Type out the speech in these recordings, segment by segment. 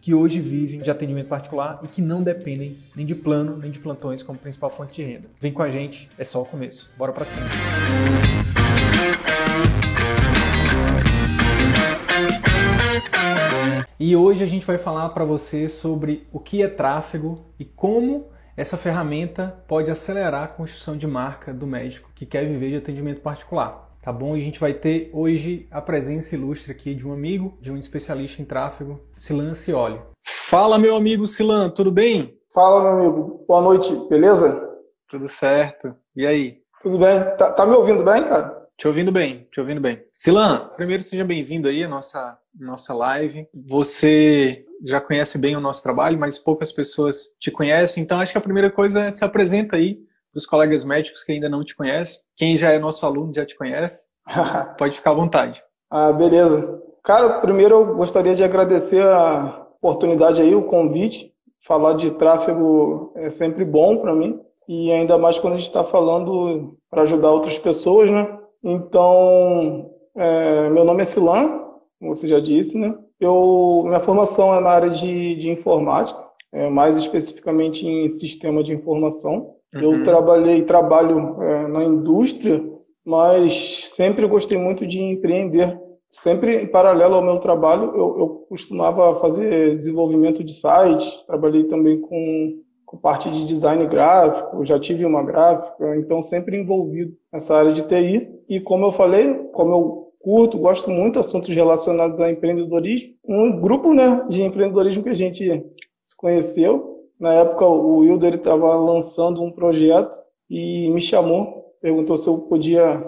que hoje vivem de atendimento particular e que não dependem nem de plano nem de plantões como principal fonte de renda. Vem com a gente, é só o começo. Bora para cima. E hoje a gente vai falar para você sobre o que é tráfego e como essa ferramenta pode acelerar a construção de marca do médico que quer viver de atendimento particular tá bom? E a gente vai ter hoje a presença ilustre aqui de um amigo, de um especialista em tráfego, Silan Cioli. Fala, meu amigo Silan, tudo bem? Fala, meu amigo. Boa noite, beleza? Tudo certo. E aí? Tudo bem. Tá, tá me ouvindo bem, cara? Te ouvindo bem, te ouvindo bem. Silan, primeiro seja bem-vindo aí à nossa, nossa live. Você já conhece bem o nosso trabalho, mas poucas pessoas te conhecem, então acho que a primeira coisa é se apresenta aí para os colegas médicos que ainda não te conhecem. Quem já é nosso aluno já te conhece. Pode ficar à vontade. Ah, beleza. Cara, primeiro eu gostaria de agradecer a oportunidade aí, o convite. Falar de tráfego é sempre bom para mim. E ainda mais quando a gente está falando para ajudar outras pessoas, né? Então, é, meu nome é Silan, como você já disse, né? Eu, minha formação é na área de, de informática, é, mais especificamente em sistema de informação. Uhum. Eu trabalhei, trabalho é, na indústria, mas sempre gostei muito de empreender. Sempre em paralelo ao meu trabalho, eu, eu costumava fazer desenvolvimento de sites, trabalhei também com, com parte de design gráfico, já tive uma gráfica, então sempre envolvido nessa área de TI. E como eu falei, como eu curto, gosto muito de assuntos relacionados a empreendedorismo, um grupo né, de empreendedorismo que a gente se conheceu na época, o Wilder estava lançando um projeto e me chamou, perguntou se eu podia,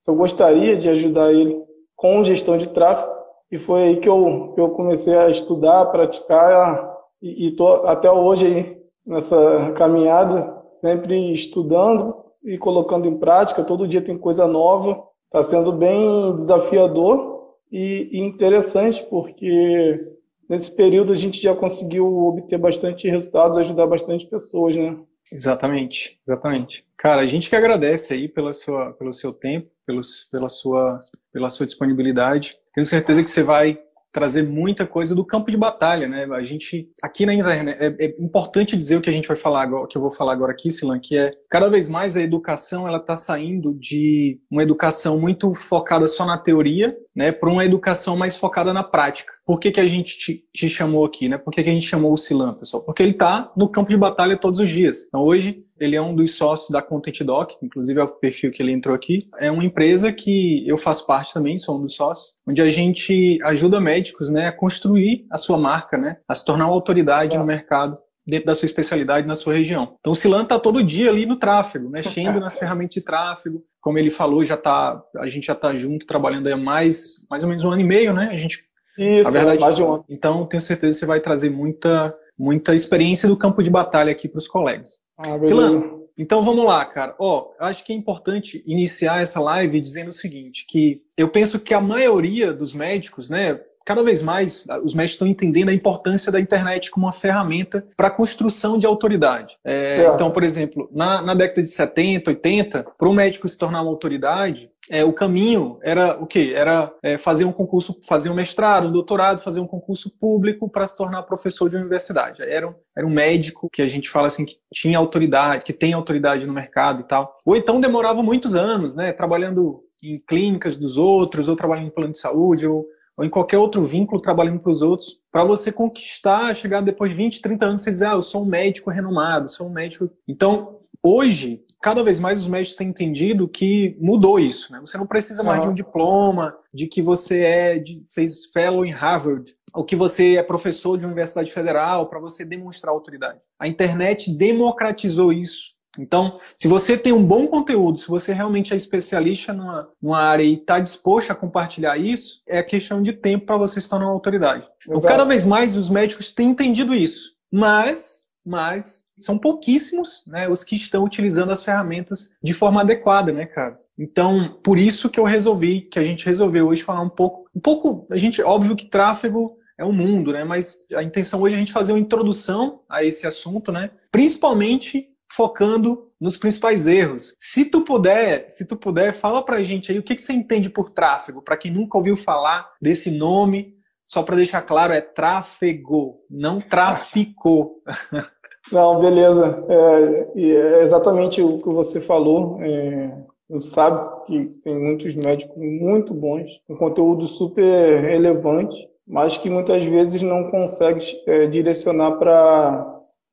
se eu gostaria de ajudar ele com gestão de tráfego. E foi aí que eu, que eu comecei a estudar, a praticar e estou até hoje aí nessa caminhada, sempre estudando e colocando em prática. Todo dia tem coisa nova. Está sendo bem desafiador e, e interessante, porque nesse período a gente já conseguiu obter bastante resultados, ajudar bastante pessoas, né? Exatamente, exatamente. Cara, a gente que agradece aí pela sua, pelo seu tempo, pelos, pela, sua, pela sua disponibilidade. Tenho certeza que você vai trazer muita coisa do campo de batalha, né? A gente aqui na internet é, é, importante dizer o que a gente vai falar agora, que eu vou falar agora aqui, Silan, que é cada vez mais a educação ela está saindo de uma educação muito focada só na teoria, né, para uma educação mais focada na prática. Por que, que a gente te, te chamou aqui, né? Por que, que a gente chamou o Silan, pessoal? Porque ele está no campo de batalha todos os dias. Então hoje ele é um dos sócios da Content Doc, inclusive é o perfil que ele entrou aqui. É uma empresa que eu faço parte também, sou um dos sócios, onde a gente ajuda médicos né, a construir a sua marca, né, a se tornar uma autoridade é. no mercado dentro da sua especialidade na sua região. Então o Silan está todo dia ali no tráfego, mexendo nas ferramentas de tráfego. Como ele falou, já tá, a gente já está junto trabalhando há mais, mais ou menos um ano e meio, né? A gente, Isso, verdade, mais de um ano. Então tenho certeza que você vai trazer muita, muita experiência do campo de batalha aqui para os colegas. Ah, Silan, então vamos lá, cara. Ó, oh, acho que é importante iniciar essa live dizendo o seguinte, que eu penso que a maioria dos médicos, né, cada vez mais os médicos estão entendendo a importância da internet como uma ferramenta para a construção de autoridade. É, então, por exemplo, na, na, década de 70, 80, para um médico se tornar uma autoridade, é, o caminho era o quê? Era é, fazer um concurso, fazer um mestrado, um doutorado, fazer um concurso público para se tornar professor de universidade. Era um, era um médico que a gente fala assim que tinha autoridade, que tem autoridade no mercado e tal. Ou então demorava muitos anos, né? Trabalhando em clínicas dos outros, ou trabalhando em plano de saúde, ou ou em qualquer outro vínculo trabalhando para os outros, para você conquistar, chegar depois de 20, 30 anos, você dizer, ah, eu sou um médico renomado, sou um médico. Então, hoje, cada vez mais os médicos têm entendido que mudou isso, né? Você não precisa mais de um diploma, de que você é, de, fez fellow em Harvard, ou que você é professor de universidade federal para você demonstrar autoridade. A internet democratizou isso. Então, se você tem um bom conteúdo, se você realmente é especialista numa, numa área e está disposto a compartilhar isso, é questão de tempo para você se tornar uma autoridade. Então, cada vez mais os médicos têm entendido isso. Mas, mas são pouquíssimos né, os que estão utilizando as ferramentas de forma adequada, né, cara? Então, por isso que eu resolvi, que a gente resolveu hoje falar um pouco, um pouco, a gente, óbvio que tráfego é um mundo, né? Mas a intenção hoje é a gente fazer uma introdução a esse assunto, né? Principalmente focando nos principais erros. Se tu puder, se tu puder, fala pra gente aí o que, que você entende por tráfego, para quem nunca ouviu falar desse nome, só para deixar claro, é tráfego, não tráfico. Não, beleza. É, é, exatamente o que você falou. É, sabe que tem muitos médicos muito bons, com conteúdo super relevante, mas que muitas vezes não consegue é, direcionar para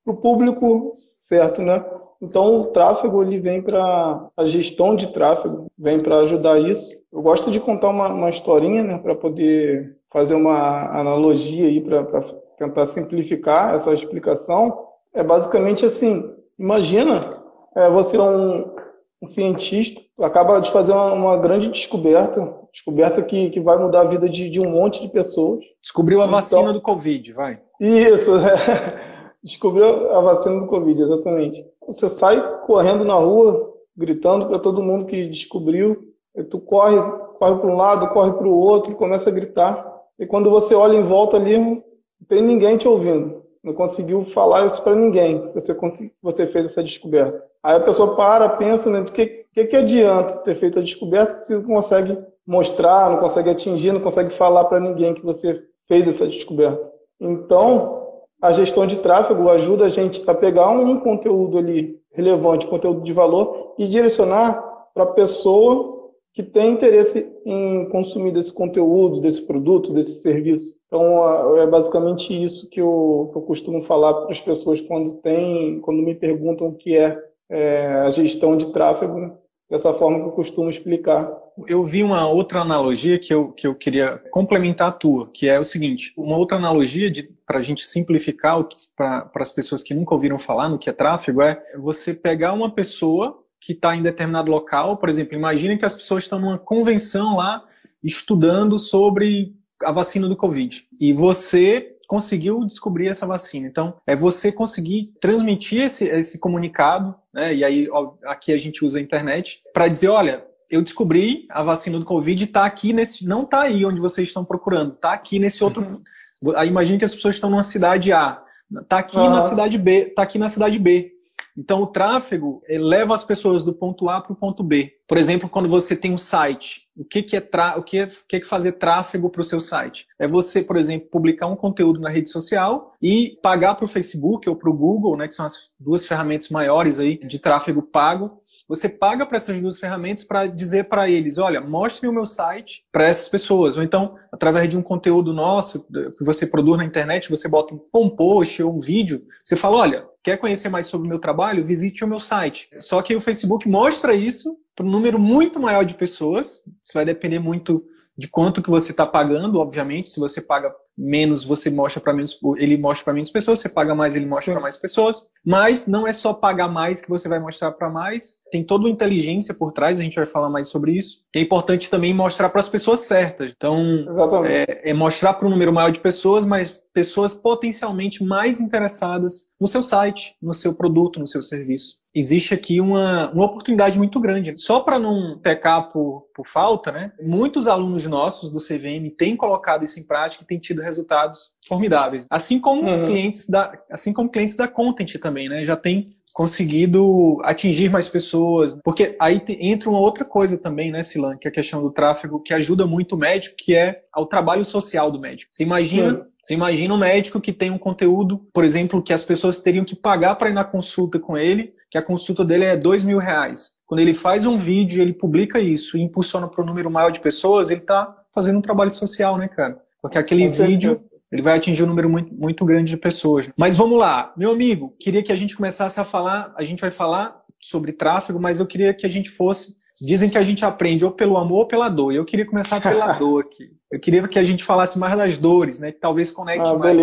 o público certo, né? Então o tráfego ele vem para a gestão de tráfego, vem para ajudar isso. Eu gosto de contar uma, uma historinha, né, para poder fazer uma analogia aí para tentar simplificar essa explicação. É basicamente assim: imagina é, você é um, um, cientista, acaba de fazer uma, uma, grande descoberta, descoberta que, que vai mudar a vida de, de um monte de pessoas. Descobriu a então, vacina do Covid, vai. Isso, é, descobriu a vacina do Covid, exatamente. Você sai correndo na rua, gritando para todo mundo que descobriu, e tu corre, corre para um lado, corre para o outro, começa a gritar. E quando você olha em volta ali, não tem ninguém te ouvindo não conseguiu falar isso para ninguém. Você, você fez essa descoberta. Aí a pessoa para, pensa, né? Do que, que, que adianta ter feito a descoberta se não consegue mostrar, não consegue atingir, não consegue falar para ninguém que você fez essa descoberta. Então, a gestão de tráfego ajuda a gente a pegar um conteúdo ali relevante, conteúdo de valor e direcionar para a pessoa que tem interesse em consumir desse conteúdo, desse produto, desse serviço. Então, é basicamente isso que eu, que eu costumo falar para as pessoas quando tem, quando me perguntam o que é, é a gestão de tráfego, dessa forma que eu costumo explicar. Eu vi uma outra analogia que eu, que eu queria complementar a tua, que é o seguinte: uma outra analogia para a gente simplificar para as pessoas que nunca ouviram falar no que é tráfego é você pegar uma pessoa que está em determinado local, por exemplo, imagine que as pessoas estão numa convenção lá estudando sobre a vacina do Covid e você conseguiu descobrir essa vacina. Então, é você conseguir transmitir esse, esse comunicado, né? E aí ó, aqui a gente usa a internet para dizer, olha, eu descobri a vacina do Covid está aqui nesse, não está aí onde vocês estão procurando, está aqui nesse outro. Uhum. Aí imagine que as pessoas estão numa cidade A, está aqui uhum. na cidade B, está aqui na cidade B. Então, o tráfego leva as pessoas do ponto A para o ponto B. Por exemplo, quando você tem um site, o que, que é o que é, que é fazer tráfego para o seu site? É você, por exemplo, publicar um conteúdo na rede social e pagar para o Facebook ou para o Google, né, que são as duas ferramentas maiores aí de tráfego pago, você paga para essas duas ferramentas para dizer para eles, olha, mostre o meu site para essas pessoas. Ou então, através de um conteúdo nosso que você produz na internet, você bota um post ou um vídeo, você fala, olha, quer conhecer mais sobre o meu trabalho? Visite o meu site. Só que o Facebook mostra isso para um número muito maior de pessoas. Isso vai depender muito de quanto que você está pagando, obviamente. Se você paga menos, você mostra para menos, ele mostra para menos pessoas. Você paga mais, ele mostra para mais pessoas. Mas não é só pagar mais que você vai mostrar para mais. Tem toda uma inteligência por trás. A gente vai falar mais sobre isso. É importante também mostrar para as pessoas certas. Então, é, é, mostrar para um número maior de pessoas, mas pessoas potencialmente mais interessadas no seu site, no seu produto, no seu serviço existe aqui uma, uma oportunidade muito grande. Só para não pecar por, por falta, né? Muitos alunos nossos do CVM têm colocado isso em prática e têm tido resultados formidáveis. Assim como uhum. clientes da, assim como clientes da Content também, né? Já tem conseguido atingir mais pessoas. Porque aí entra uma outra coisa também, né, Silan, que é a questão do tráfego, que ajuda muito o médico, que é o trabalho social do médico. Você imagina uhum. Você imagina um médico que tem um conteúdo, por exemplo, que as pessoas teriam que pagar para ir na consulta com ele, que a consulta dele é dois mil reais. Quando ele faz um vídeo, ele publica isso e impulsiona para um número maior de pessoas, ele está fazendo um trabalho social, né, cara? Porque aquele vídeo ele vai atingir um número muito, muito grande de pessoas. Mas vamos lá, meu amigo, queria que a gente começasse a falar, a gente vai falar sobre tráfego, mas eu queria que a gente fosse. Dizem que a gente aprende ou pelo amor ou pela dor. E eu queria começar pela dor aqui. Eu queria que a gente falasse mais das dores, né? Que talvez conecte ah, mais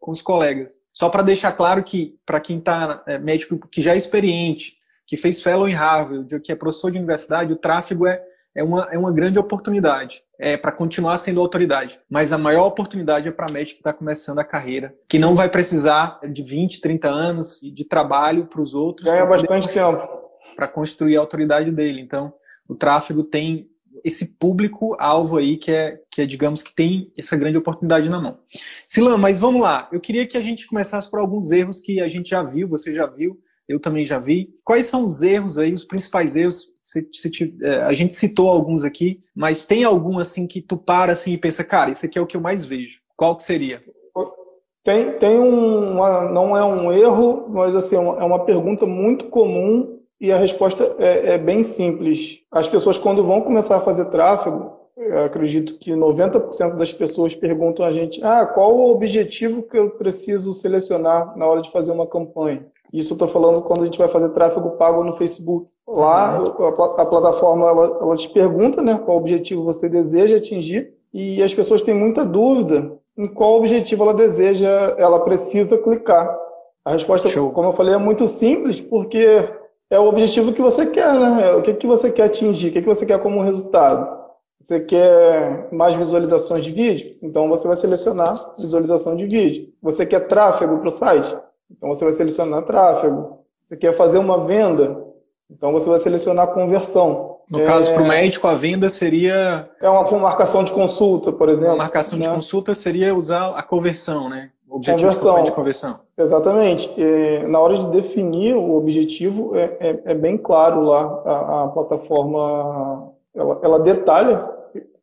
com os colegas. Só para deixar claro que, para quem está é, médico que já é experiente, que fez fellow em Harvard, que é professor de universidade, o tráfego é é uma, é uma grande oportunidade é, para continuar sendo autoridade. Mas a maior oportunidade é para médico que está começando a carreira, que não vai precisar de 20, 30 anos de trabalho para os outros. Ganha bastante tempo. Para construir a autoridade dele. Então, o tráfego tem esse público-alvo aí que é, que é, digamos, que tem essa grande oportunidade na mão. Silan, mas vamos lá. Eu queria que a gente começasse por alguns erros que a gente já viu, você já viu, eu também já vi. Quais são os erros aí, os principais erros? Se, se, é, a gente citou alguns aqui, mas tem algum assim que tu para assim e pensa, cara, esse aqui é o que eu mais vejo. Qual que seria? Tem, tem uma, não é um erro, mas assim, é uma pergunta muito comum e a resposta é, é bem simples. As pessoas, quando vão começar a fazer tráfego, eu acredito que 90% das pessoas perguntam a gente: ah, qual o objetivo que eu preciso selecionar na hora de fazer uma campanha? Isso eu estou falando quando a gente vai fazer tráfego pago no Facebook. Lá, a, a plataforma ela, ela te pergunta né, qual objetivo você deseja atingir e as pessoas têm muita dúvida em qual objetivo ela deseja, ela precisa clicar. A resposta, Show. como eu falei, é muito simples, porque é o objetivo que você quer, né? O que, que você quer atingir, o que, que você quer como resultado. Você quer mais visualizações de vídeo? Então você vai selecionar visualização de vídeo. Você quer tráfego para o site? Então você vai selecionar tráfego. Você quer fazer uma venda? Então você vai selecionar conversão. No é... caso, para o médico, a venda seria. É uma marcação de consulta, por exemplo. Uma marcação né? de consulta seria usar a conversão, né? O objetivo conversão. de conversão. Exatamente. E, na hora de definir o objetivo, é, é, é bem claro lá a, a plataforma ela, ela detalha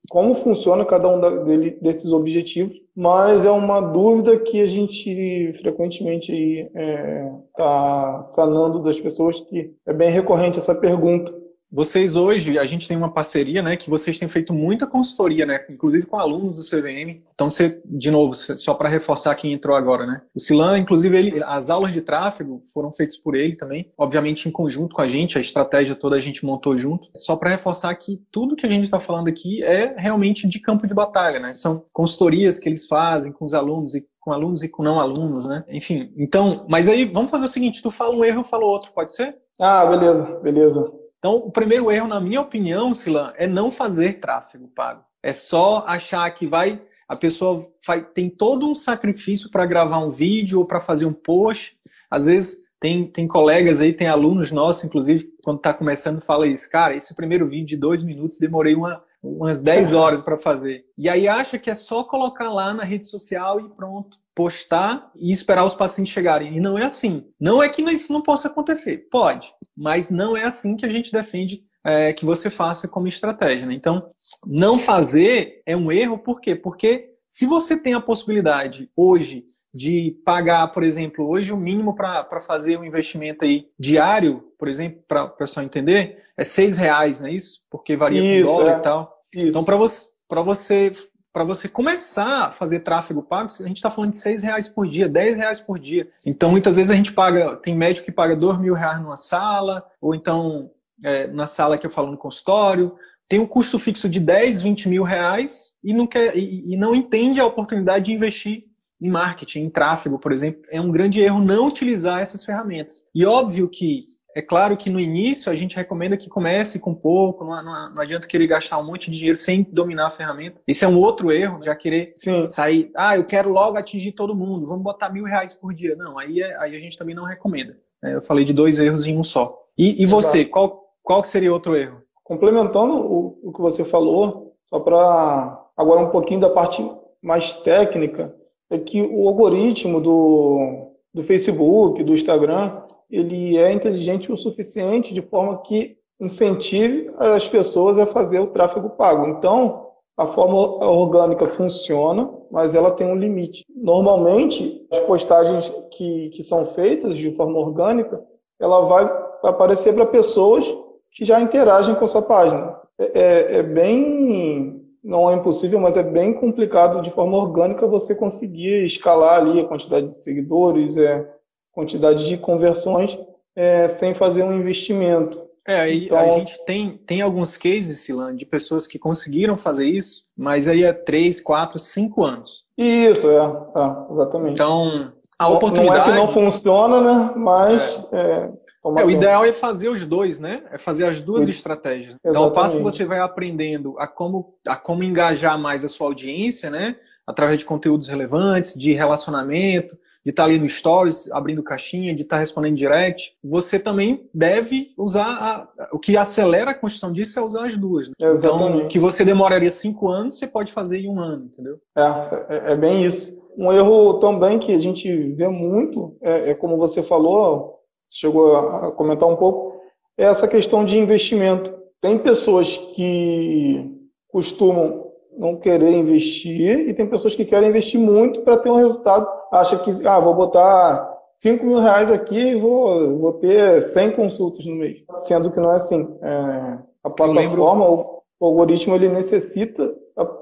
como funciona cada um da, dele, desses objetivos, mas é uma dúvida que a gente frequentemente está é, tá sanando das pessoas, que é bem recorrente essa pergunta. Vocês hoje, a gente tem uma parceria, né, que vocês têm feito muita consultoria, né, inclusive com alunos do CVM. Então, você, de novo, só para reforçar quem entrou agora, né, o Silan, inclusive, ele, as aulas de tráfego foram feitas por ele também, obviamente em conjunto com a gente, a estratégia toda a gente montou junto. Só para reforçar que tudo que a gente está falando aqui é realmente de campo de batalha, né, são consultorias que eles fazem com os alunos e com alunos e com não alunos, né? Enfim, então, mas aí vamos fazer o seguinte, tu fala um erro, eu falo outro, pode ser? Ah, beleza, beleza. Então, o primeiro erro, na minha opinião, Silan, é não fazer tráfego pago. É só achar que vai. A pessoa vai, tem todo um sacrifício para gravar um vídeo ou para fazer um post. Às vezes tem, tem colegas aí, tem alunos nossos, inclusive, quando está começando, fala isso. Cara, esse primeiro vídeo de dois minutos demorei uma, umas 10 horas para fazer. E aí acha que é só colocar lá na rede social e pronto, postar e esperar os pacientes chegarem. E não é assim. Não é que isso não possa acontecer. Pode, mas não é assim que a gente defende é, que você faça como estratégia. Né? Então, não fazer é um erro, por quê? Porque se você tem a possibilidade hoje de pagar, por exemplo, hoje o mínimo para fazer um investimento aí diário, por exemplo, para o pessoal entender, é seis reais, não é isso? Porque varia isso, com dólar é. e tal. Isso. Então, para você, você para você começar a fazer tráfego pago, a gente está falando de seis reais por dia, dez reais por dia. Então, muitas vezes a gente paga, tem médico que paga dois mil reais numa sala, ou então é, na sala que eu falo no consultório, tem um custo fixo de 10, 20 mil reais e não, quer, e, e não entende a oportunidade de investir em marketing, em tráfego, por exemplo. É um grande erro não utilizar essas ferramentas. E óbvio que é claro que no início a gente recomenda que comece com pouco, não, não, não, adianta querer gastar um monte de dinheiro sem dominar a ferramenta. Esse é um outro erro, já querer Sim. sair, ah, eu quero logo atingir todo mundo, vamos botar mil reais por dia. Não, aí, é, aí a gente também não recomenda. É, eu falei de dois erros em um só. E, e você, qual, qual que seria outro erro? Complementando o, o que você falou, só para agora um pouquinho da parte mais técnica, é que o algoritmo do, do Facebook, do Instagram, ele é inteligente o suficiente de forma que incentive as pessoas a fazer o tráfego pago. Então, a forma orgânica funciona, mas ela tem um limite. Normalmente, as postagens que, que são feitas de forma orgânica, ela vai aparecer para pessoas que já interagem com a sua página. É, é, é bem, não é impossível, mas é bem complicado de forma orgânica você conseguir escalar ali a quantidade de seguidores, é, quantidade de conversões é, sem fazer um investimento. É, aí então, a gente tem, tem alguns cases, Silan, de pessoas que conseguiram fazer isso, mas aí é 3, 4, 5 anos. Isso, é, é exatamente. Então, a oportunidade... Não é que não funciona, né? Mas... É. É, é, o ideal é fazer os dois, né? É fazer as duas estratégias. Exatamente. Então, ao passo que você vai aprendendo a como, a como engajar mais a sua audiência, né? Através de conteúdos relevantes, de relacionamento, de estar tá ali no Stories, abrindo caixinha, de estar tá respondendo direct, você também deve usar. A, o que acelera a construção disso é usar as duas. Né? Então, que você demoraria cinco anos, você pode fazer em um ano, entendeu? É, é, é bem isso. Um erro também que a gente vê muito, é, é como você falou, chegou a comentar um pouco, é essa questão de investimento. Tem pessoas que costumam não querer investir e tem pessoas que querem investir muito para ter um resultado. Acha que, ah, vou botar 5 mil reais aqui e vou, vou ter 100 consultas no mês. Sendo que não é assim. É, a plataforma, o, o algoritmo, ele necessita,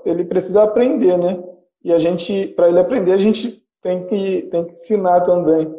ele precisa aprender, né? E a gente, para ele aprender, a gente tem que, tem que ensinar também.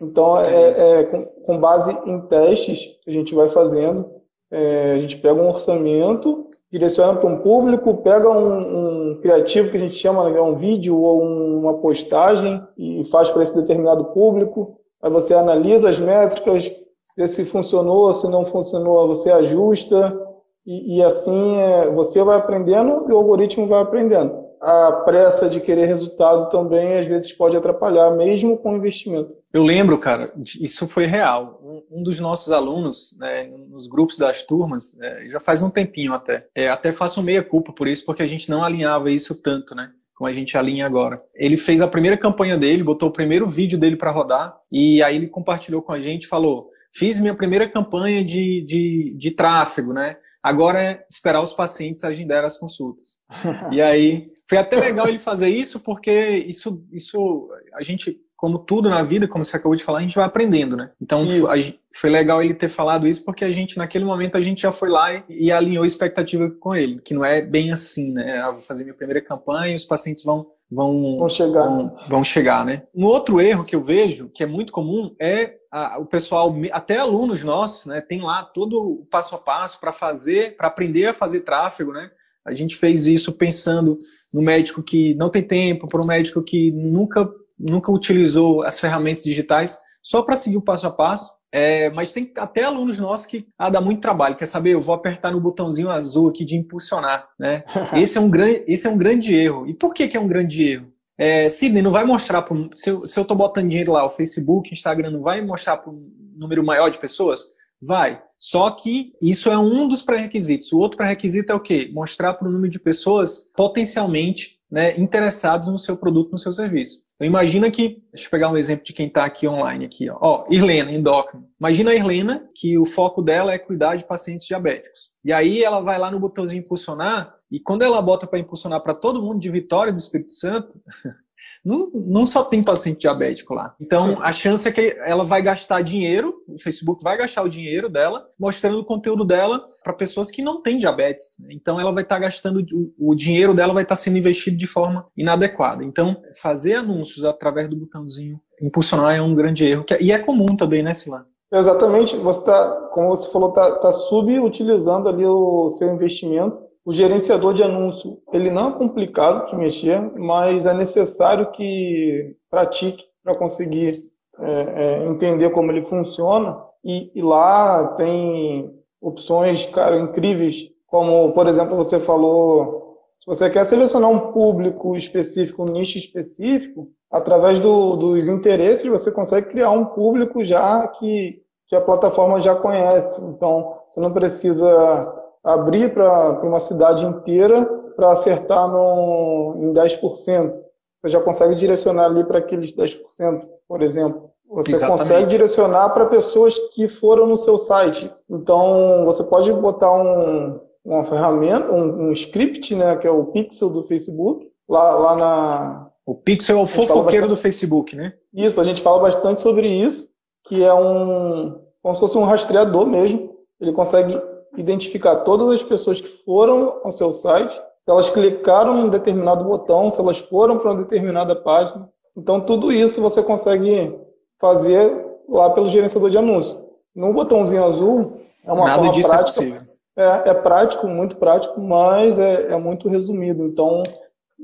Então, é, é com, com, base em testes a gente vai fazendo, é, a gente pega um orçamento direciona para um público, pega um, um, criativo que a gente chama, né, um vídeo ou uma postagem e faz para esse determinado público. Aí você analisa as métricas, vê se funcionou, se não funcionou, você ajusta e, e assim é, você vai aprendendo e o algoritmo vai aprendendo a pressa de querer resultado também às vezes pode atrapalhar, mesmo com investimento. Eu lembro, cara, isso foi real. Um, dos nossos alunos, né, nos grupos das turmas, é, já faz um tempinho até. É, até faço meia culpa por isso, porque a gente não alinhava isso tanto, né? Como a gente alinha agora. Ele fez a primeira campanha dele, botou o primeiro vídeo dele para rodar, e aí ele compartilhou com a gente falou: fiz minha primeira campanha de, de, de tráfego, né? Agora é esperar os pacientes agendarem as consultas. e aí foi até legal ele fazer isso, porque isso, isso a gente, como tudo na vida, como você acabou de falar, a gente vai aprendendo, né? Então a, foi legal ele ter falado isso, porque a gente, naquele momento, a gente já foi lá e, e alinhou expectativa com ele, que não é bem assim, né? Ah, vou fazer minha primeira campanha os pacientes vão vão, vão chegar. Vão, vão, chegar, né? Um outro erro que eu vejo, que é muito comum, é a, o pessoal, até alunos nossos, né, tem lá todo o passo a passo para fazer, para aprender a fazer tráfego, né? A gente fez isso pensando no médico que não tem tempo, para o médico que nunca, nunca utilizou as ferramentas digitais, só para seguir o passo a passo. É, mas tem até alunos nossos que ah, dá muito trabalho. Quer saber? Eu vou apertar no botãozinho azul aqui de impulsionar. Né? Esse, é um grande, esse é um grande erro. E por que, que é um grande erro? É, Sidney, não vai mostrar pro, se, eu, se eu tô botando dinheiro lá, o Facebook, Instagram, não vai mostrar para um número maior de pessoas? Vai. Só que isso é um dos pré-requisitos. O outro pré-requisito é o quê? Mostrar para o número de pessoas potencialmente né, interessados no seu produto, no seu serviço. Então imagina que, deixa eu pegar um exemplo de quem está aqui online aqui, ó. ó, Irlena, endócrino. Imagina a Irlena que o foco dela é cuidar de pacientes diabéticos. E aí ela vai lá no botãozinho impulsionar e quando ela bota para impulsionar para todo mundo de Vitória do Espírito Santo, não, não só tem paciente diabético lá. Então, a chance é que ela vai gastar dinheiro, o Facebook vai gastar o dinheiro dela, mostrando o conteúdo dela para pessoas que não têm diabetes. Então, ela vai estar tá gastando, o, dinheiro dela vai estar tá sendo investido de forma inadequada. Então, fazer anúncios através do botãozinho impulsionar é um grande erro. É, e é comum também, né, Silano? Exatamente. Você tá, como você falou, está tá subutilizando ali o seu investimento o gerenciador de anúncio, ele não é complicado de mexer, mas é necessário que pratique para conseguir é, é, entender como ele funciona. E, e, lá tem opções, cara, incríveis, como, por exemplo, você falou, se você quer selecionar um público específico, um nicho específico, através do, dos interesses, você consegue criar um público já que, que a plataforma já conhece. Então, você não precisa abrir para uma cidade inteira para acertar no, em 10%. Você já consegue direcionar ali para aqueles 10%, por exemplo. Você Exatamente. consegue direcionar para pessoas que foram no seu site. Então, você pode botar um, uma ferramenta, um, um, script, né, que é o Pixel do Facebook, lá, lá na... O Pixel é o fofoqueiro do Facebook, né? Isso, a gente fala bastante sobre isso, que é um... como se fosse um rastreador mesmo. Ele consegue identificar todas as pessoas que foram ao seu site, se elas clicaram em um determinado botão, se elas foram para uma determinada página. Então, tudo isso você consegue fazer lá pelo gerenciador de anúncios. No botãozinho azul é uma Nada forma disso é prática. É, é, é, prático, muito prático, mas é, é muito resumido. Então,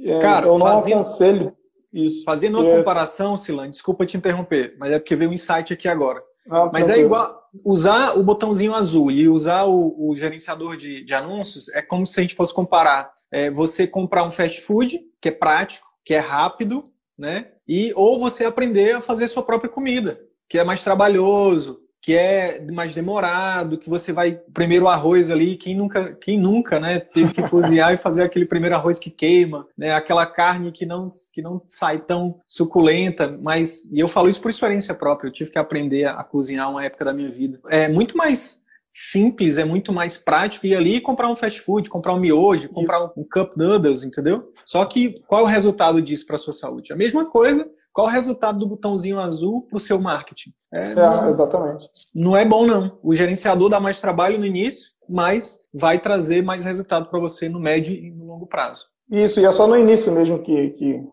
é, Cara, eu não fazendo, aconselho isso. Fazendo uma comparação, Silan, desculpa te interromper, mas é porque veio um insight aqui agora. Ah, mas é igual usar o botãozinho azul e usar o, o gerenciador de, de, anúncios é como se a gente fosse comparar. É, você comprar um fast food, que é prático, que é rápido, né? E ou você aprender a fazer sua própria comida, que é mais trabalhoso, que é mais demorado, que você vai primeiro o arroz ali, quem nunca, quem nunca, né, teve que cozinhar e fazer aquele primeiro arroz que queima, né, aquela carne que não que não sai tão suculenta, mas e eu falo isso por experiência própria, eu tive que aprender a cozinhar uma época da minha vida. É muito mais simples, é muito mais prático ir ali e comprar um fast food, comprar um miojo, comprar um cup noodles, entendeu? Só que qual é o resultado disso para sua saúde? A mesma coisa qual o resultado do botãozinho azul para o seu marketing? É, é, não, exatamente. Não é bom, não. O gerenciador dá mais trabalho no início, mas vai trazer mais resultado para você no médio e no longo prazo. Isso, e é só no início mesmo que, que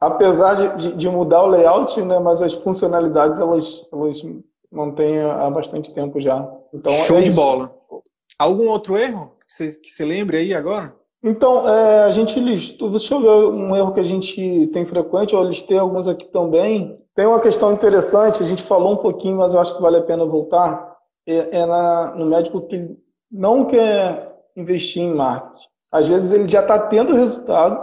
apesar de, de, mudar o layout, né, mas as funcionalidades elas, elas mantêm há bastante tempo já. Então, Show é de bola. Algum outro erro que você, que você lembre aí agora? Então, é, a gente listou, deixa eu ver um erro que a gente tem frequente, eu listei alguns aqui também. Tem uma questão interessante, a gente falou um pouquinho, mas eu acho que vale a pena voltar, é, é na, no médico que não quer investir em marketing. Às vezes ele já está tendo resultado,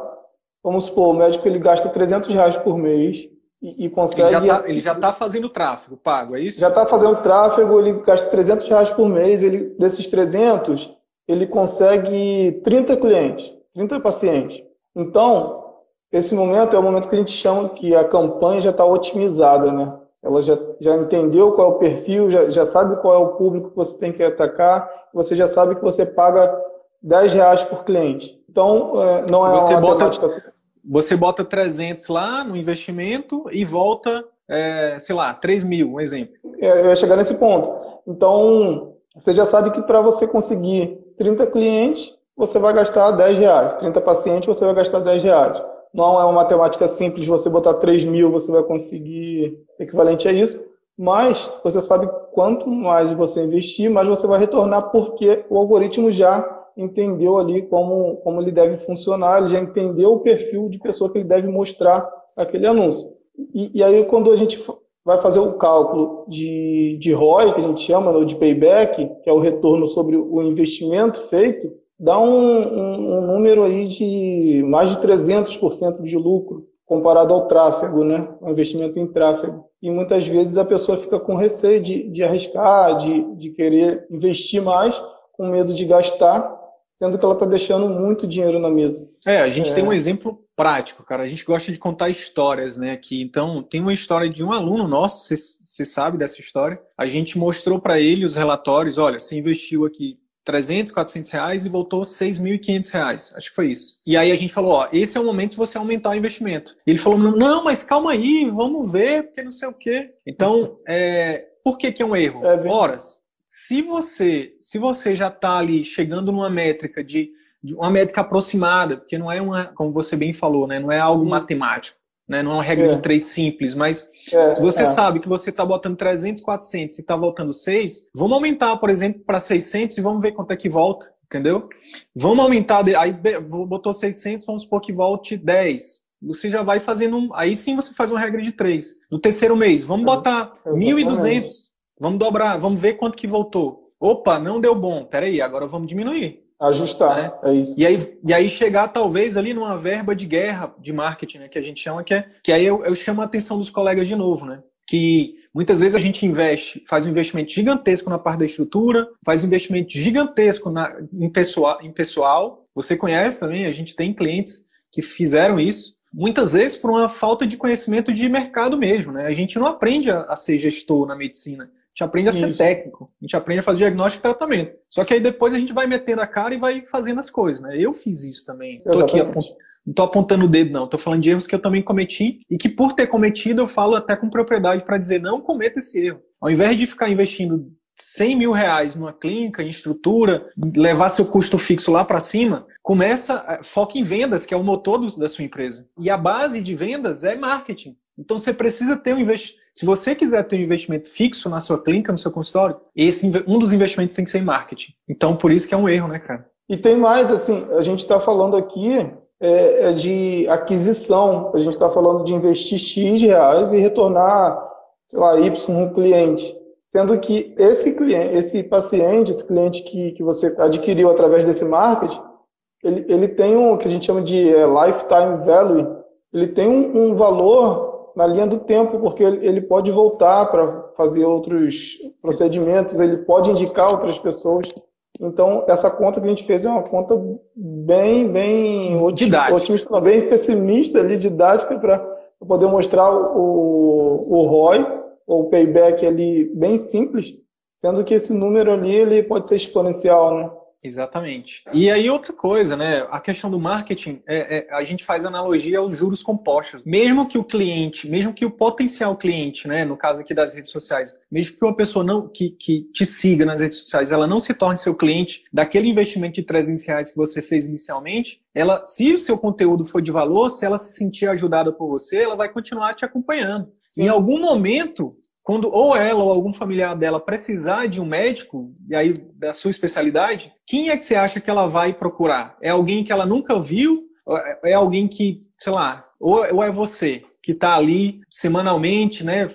vamos supor, o médico ele gasta 300 reais por mês e, e consegue... Ele já está tá fazendo tráfego pago, é isso? Já está fazendo tráfego, ele gasta 300 reais por mês, ele, desses 300 ele consegue 30 clientes, 30 pacientes. Então, esse momento é o momento que a gente chama que a campanha já está otimizada, né? Ela já, já entendeu qual é o perfil, já, já sabe qual é o público que você tem que atacar, você já sabe que você paga 10 reais por cliente. Então, é, não é você uma bota. Você bota 300 lá no investimento e volta, é, sei lá, 3 mil, um exemplo. É, eu ia chegar nesse ponto. Então, você já sabe que para você conseguir 30 clientes, você vai gastar 10 reais. 30 pacientes, você vai gastar 10 reais. Não é uma matemática simples, você botar 3 mil, você vai conseguir equivalente a isso. Mas você sabe quanto mais você investir, mais você vai retornar, porque o algoritmo já entendeu ali como, como ele deve funcionar, ele já entendeu o perfil de pessoa que ele deve mostrar aquele anúncio. E, e aí, quando a gente vai fazer o cálculo de, de ROI, que a gente chama, ou de payback, que é o retorno sobre o investimento feito, dá um, um, um número aí de mais de 300% de lucro comparado ao tráfego, né? O investimento em tráfego. E muitas vezes a pessoa fica com receio de, de arriscar, de, de querer investir mais, com medo de gastar, sendo que ela está deixando muito dinheiro na mesa. É, a gente é. tem um exemplo prático, cara. A gente gosta de contar histórias, né? Aqui, então, tem uma história de um aluno nosso, você sabe dessa história. A gente mostrou para ele os relatórios. Olha, você investiu aqui 300, 400 reais e voltou 6.500 reais. Acho que foi isso. E aí a gente falou, ó, esse é o momento de você aumentar o investimento. E ele falou, não, mas calma aí, vamos ver, porque não sei o quê. Então, é, por que que é um erro? É Horas. Se você, se você já está ali chegando numa métrica de uma métrica aproximada, porque não é uma, como você bem falou, né, não é algo matemático, né, não é uma regra é. de três simples, mas é, se você é. sabe que você está botando 300, 400 e está voltando 6, vamos aumentar, por exemplo, para 600 e vamos ver quanto é que volta, entendeu? Vamos aumentar, aí botou 600, vamos supor que volte 10. Você já vai fazendo, aí sim você faz uma regra de 3. No terceiro mês, vamos é, botar 1.200, vamos dobrar, vamos ver quanto que voltou. Opa, não deu bom, peraí, agora vamos diminuir. Ajustar, né? é isso. E aí, e aí chegar talvez ali numa verba de guerra de marketing, né, que a gente chama, que é que aí eu, eu chamo a atenção dos colegas de novo, né? Que muitas vezes a gente investe, faz um investimento gigantesco na parte da estrutura, faz um investimento gigantesco na, em, pessoal, em pessoal. Você conhece também, a gente tem clientes que fizeram isso, muitas vezes por uma falta de conhecimento de mercado mesmo, né? A gente não aprende a, a ser gestor na medicina gente aprende a ser Isso. técnico, a gente aprende a fazer diagnóstico e tratamento. Só que aí depois a gente vai metendo a cara e vai fazendo as coisas, né? Eu fiz isso também. Tô aqui apontando, não tô apontando o dedo, não. Tô falando de erros que eu também cometi e que por ter cometido eu falo até com propriedade para dizer não cometa esse erro. Ao invés de ficar investindo 100 mil reais numa clínica, em estrutura, levar seu custo fixo lá para cima, começa, eh, foca em vendas, que é o motor do, da sua empresa. E a base de vendas é marketing. Então você precisa ter um investimento. Se você quiser ter um investimento fixo na sua clínica, no seu consultório, esse um dos investimentos tem que ser em marketing. Então por isso que é um erro, né, cara? E tem mais, assim, a gente está falando aqui é, é, de aquisição, a gente está falando de investir X reais e retornar, sei lá, Y no cliente. Sendo que esse cliente, esse paciente, esse cliente que, que você adquiriu através desse marketing, ele, ele tem um que a gente chama de é, lifetime value, ele tem um, um valor na linha do tempo, porque ele, pode voltar para fazer outros procedimentos, ele pode indicar outras pessoas. Então, essa conta que a gente fez é uma conta bem, bem otimista, bem pessimista ali, didática, para poder mostrar o, o ROI, ou o payback ali, bem simples, sendo que esse número ali ele pode ser exponencial, né? Exatamente. E aí outra coisa, né? A questão do marketing, é, é, a gente faz analogia aos juros compostos. Mesmo que o cliente, mesmo que o potencial cliente, né? No caso aqui das redes sociais, mesmo que uma pessoa não que, que te siga nas redes sociais, ela não se torne seu cliente daquele investimento de 300 reais que você fez inicialmente, ela, se o seu conteúdo for de valor, se ela se sentir ajudada por você, ela vai continuar te acompanhando. Sim. Em algum momento, quando ou ela ou algum familiar dela precisar de um médico, e aí da sua especialidade, quem é que você acha que ela vai procurar? É alguém que ela nunca viu? É alguém que, sei lá, ou, ou é você que está ali semanalmente, né,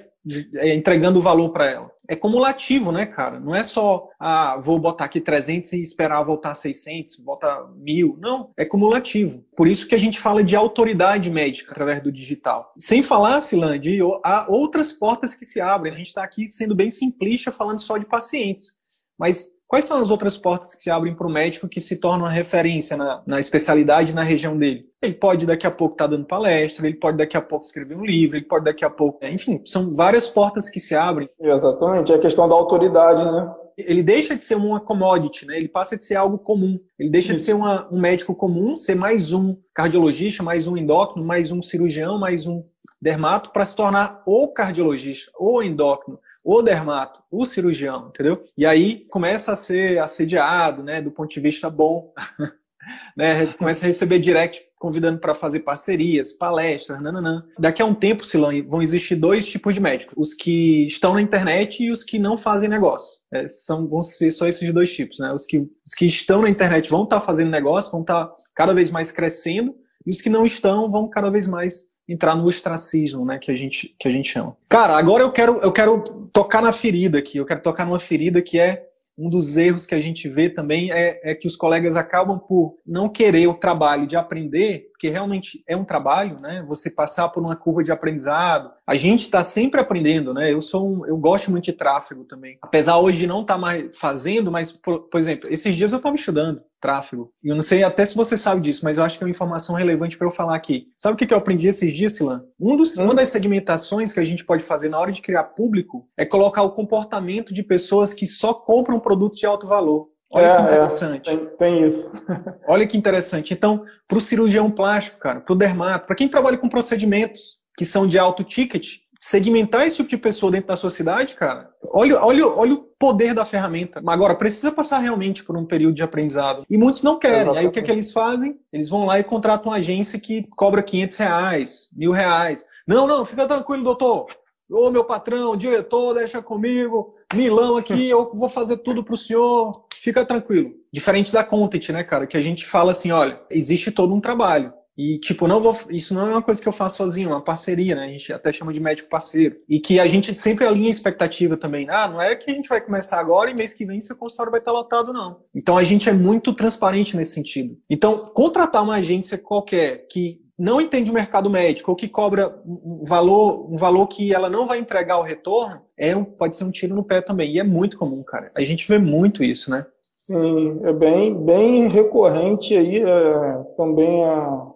é, entregando valor para ela. É cumulativo, né, cara? Não é só, ah, vou botar aqui 300 e esperar voltar 600, voltar 1000. Não, é cumulativo. Por isso que a gente fala de autoridade médica através do digital. Sem falar, Silan, de há outras portas que se abrem. A gente está aqui sendo bem simplista, falando só de pacientes. Mas Quais são as outras portas que se abrem para o médico que se tornam uma referência na, na especialidade na região dele? Ele pode daqui a pouco estar tá dando palestra, ele pode daqui a pouco escrever um livro, ele pode daqui a pouco. Enfim, são várias portas que se abrem. Exatamente, é a questão da autoridade, né? Ele deixa de ser uma commodity, né? Ele passa de ser algo comum. Ele deixa de ser uma, um médico comum, ser mais um cardiologista, mais um endócrino, mais um cirurgião, mais um dermato, para se tornar o cardiologista, ou endócrino, o dermato, o cirurgião, entendeu? E aí começa a ser assediado, né, do ponto de vista bom, né, começa a receber direct convidando para fazer parcerias, palestras, nananã. Daqui a um tempo, Silão, vão existir dois tipos de médicos: os que estão na internet e os que não fazem negócio. É, são, vão ser só esses dois tipos, né? Os que, os que estão na internet vão estar tá fazendo negócio, vão estar tá cada vez mais crescendo, e os que não estão vão cada vez mais entrar no ostracismo, né, que a gente que a gente chama. Cara, agora eu quero eu quero tocar na ferida aqui. Eu quero tocar numa ferida que é um dos erros que a gente vê também é, é, que os colegas acabam por não querer o trabalho de aprender, porque realmente é um trabalho, né? Você passar por uma curva de aprendizado. A gente está sempre aprendendo, né? Eu sou um, eu gosto muito de tráfego também. Apesar hoje de não estar tá mais fazendo, mas por, por exemplo, esses dias eu estava estudando tráfego. E eu não sei até se você sabe disso, mas eu acho que é uma informação relevante para eu falar aqui. Sabe o que eu aprendi esses dias, Silan? Um dos. Uma das segmentações que a gente pode fazer na hora de criar público é colocar o comportamento de pessoas que só compram produtos de alto valor. Olha é, que é. interessante. É, tem, tem, isso. Olha que interessante. Então, para o cirurgião plástico, cara, para o dermato, para quem trabalha com procedimentos que são de alto ticket, segmentar esse tipo de pessoa dentro da sua cidade, cara, olha, olha, olha o poder da ferramenta. Agora, precisa passar realmente por um período de aprendizado. E muitos não querem. Exatamente. Aí o que, é que eles fazem? Eles vão lá e contratam uma agência que cobra 500 reais, mil reais. Não, não, fica tranquilo, doutor. Ô, meu patrão, diretor, deixa comigo. Milão aqui, eu vou fazer tudo pro senhor. Fica tranquilo. Diferente da Content, né, cara? Que a gente fala assim, olha, existe todo um trabalho. E, tipo, não vou, isso não é uma coisa que eu faço sozinho, é uma parceria, né? A gente até chama de médico parceiro. E que a gente sempre alinha expectativa também. Ah, não é que a gente vai começar agora e mês que vem seu consultório vai estar lotado, não. Então a gente é muito transparente nesse sentido. Então, contratar uma agência qualquer que não entende o mercado médico ou que cobra um valor, um valor que ela não vai entregar o retorno, é um, pode ser um tiro no pé também. E é muito comum, cara. A gente vê muito isso, né? Sim, é bem, bem recorrente aí é, também a,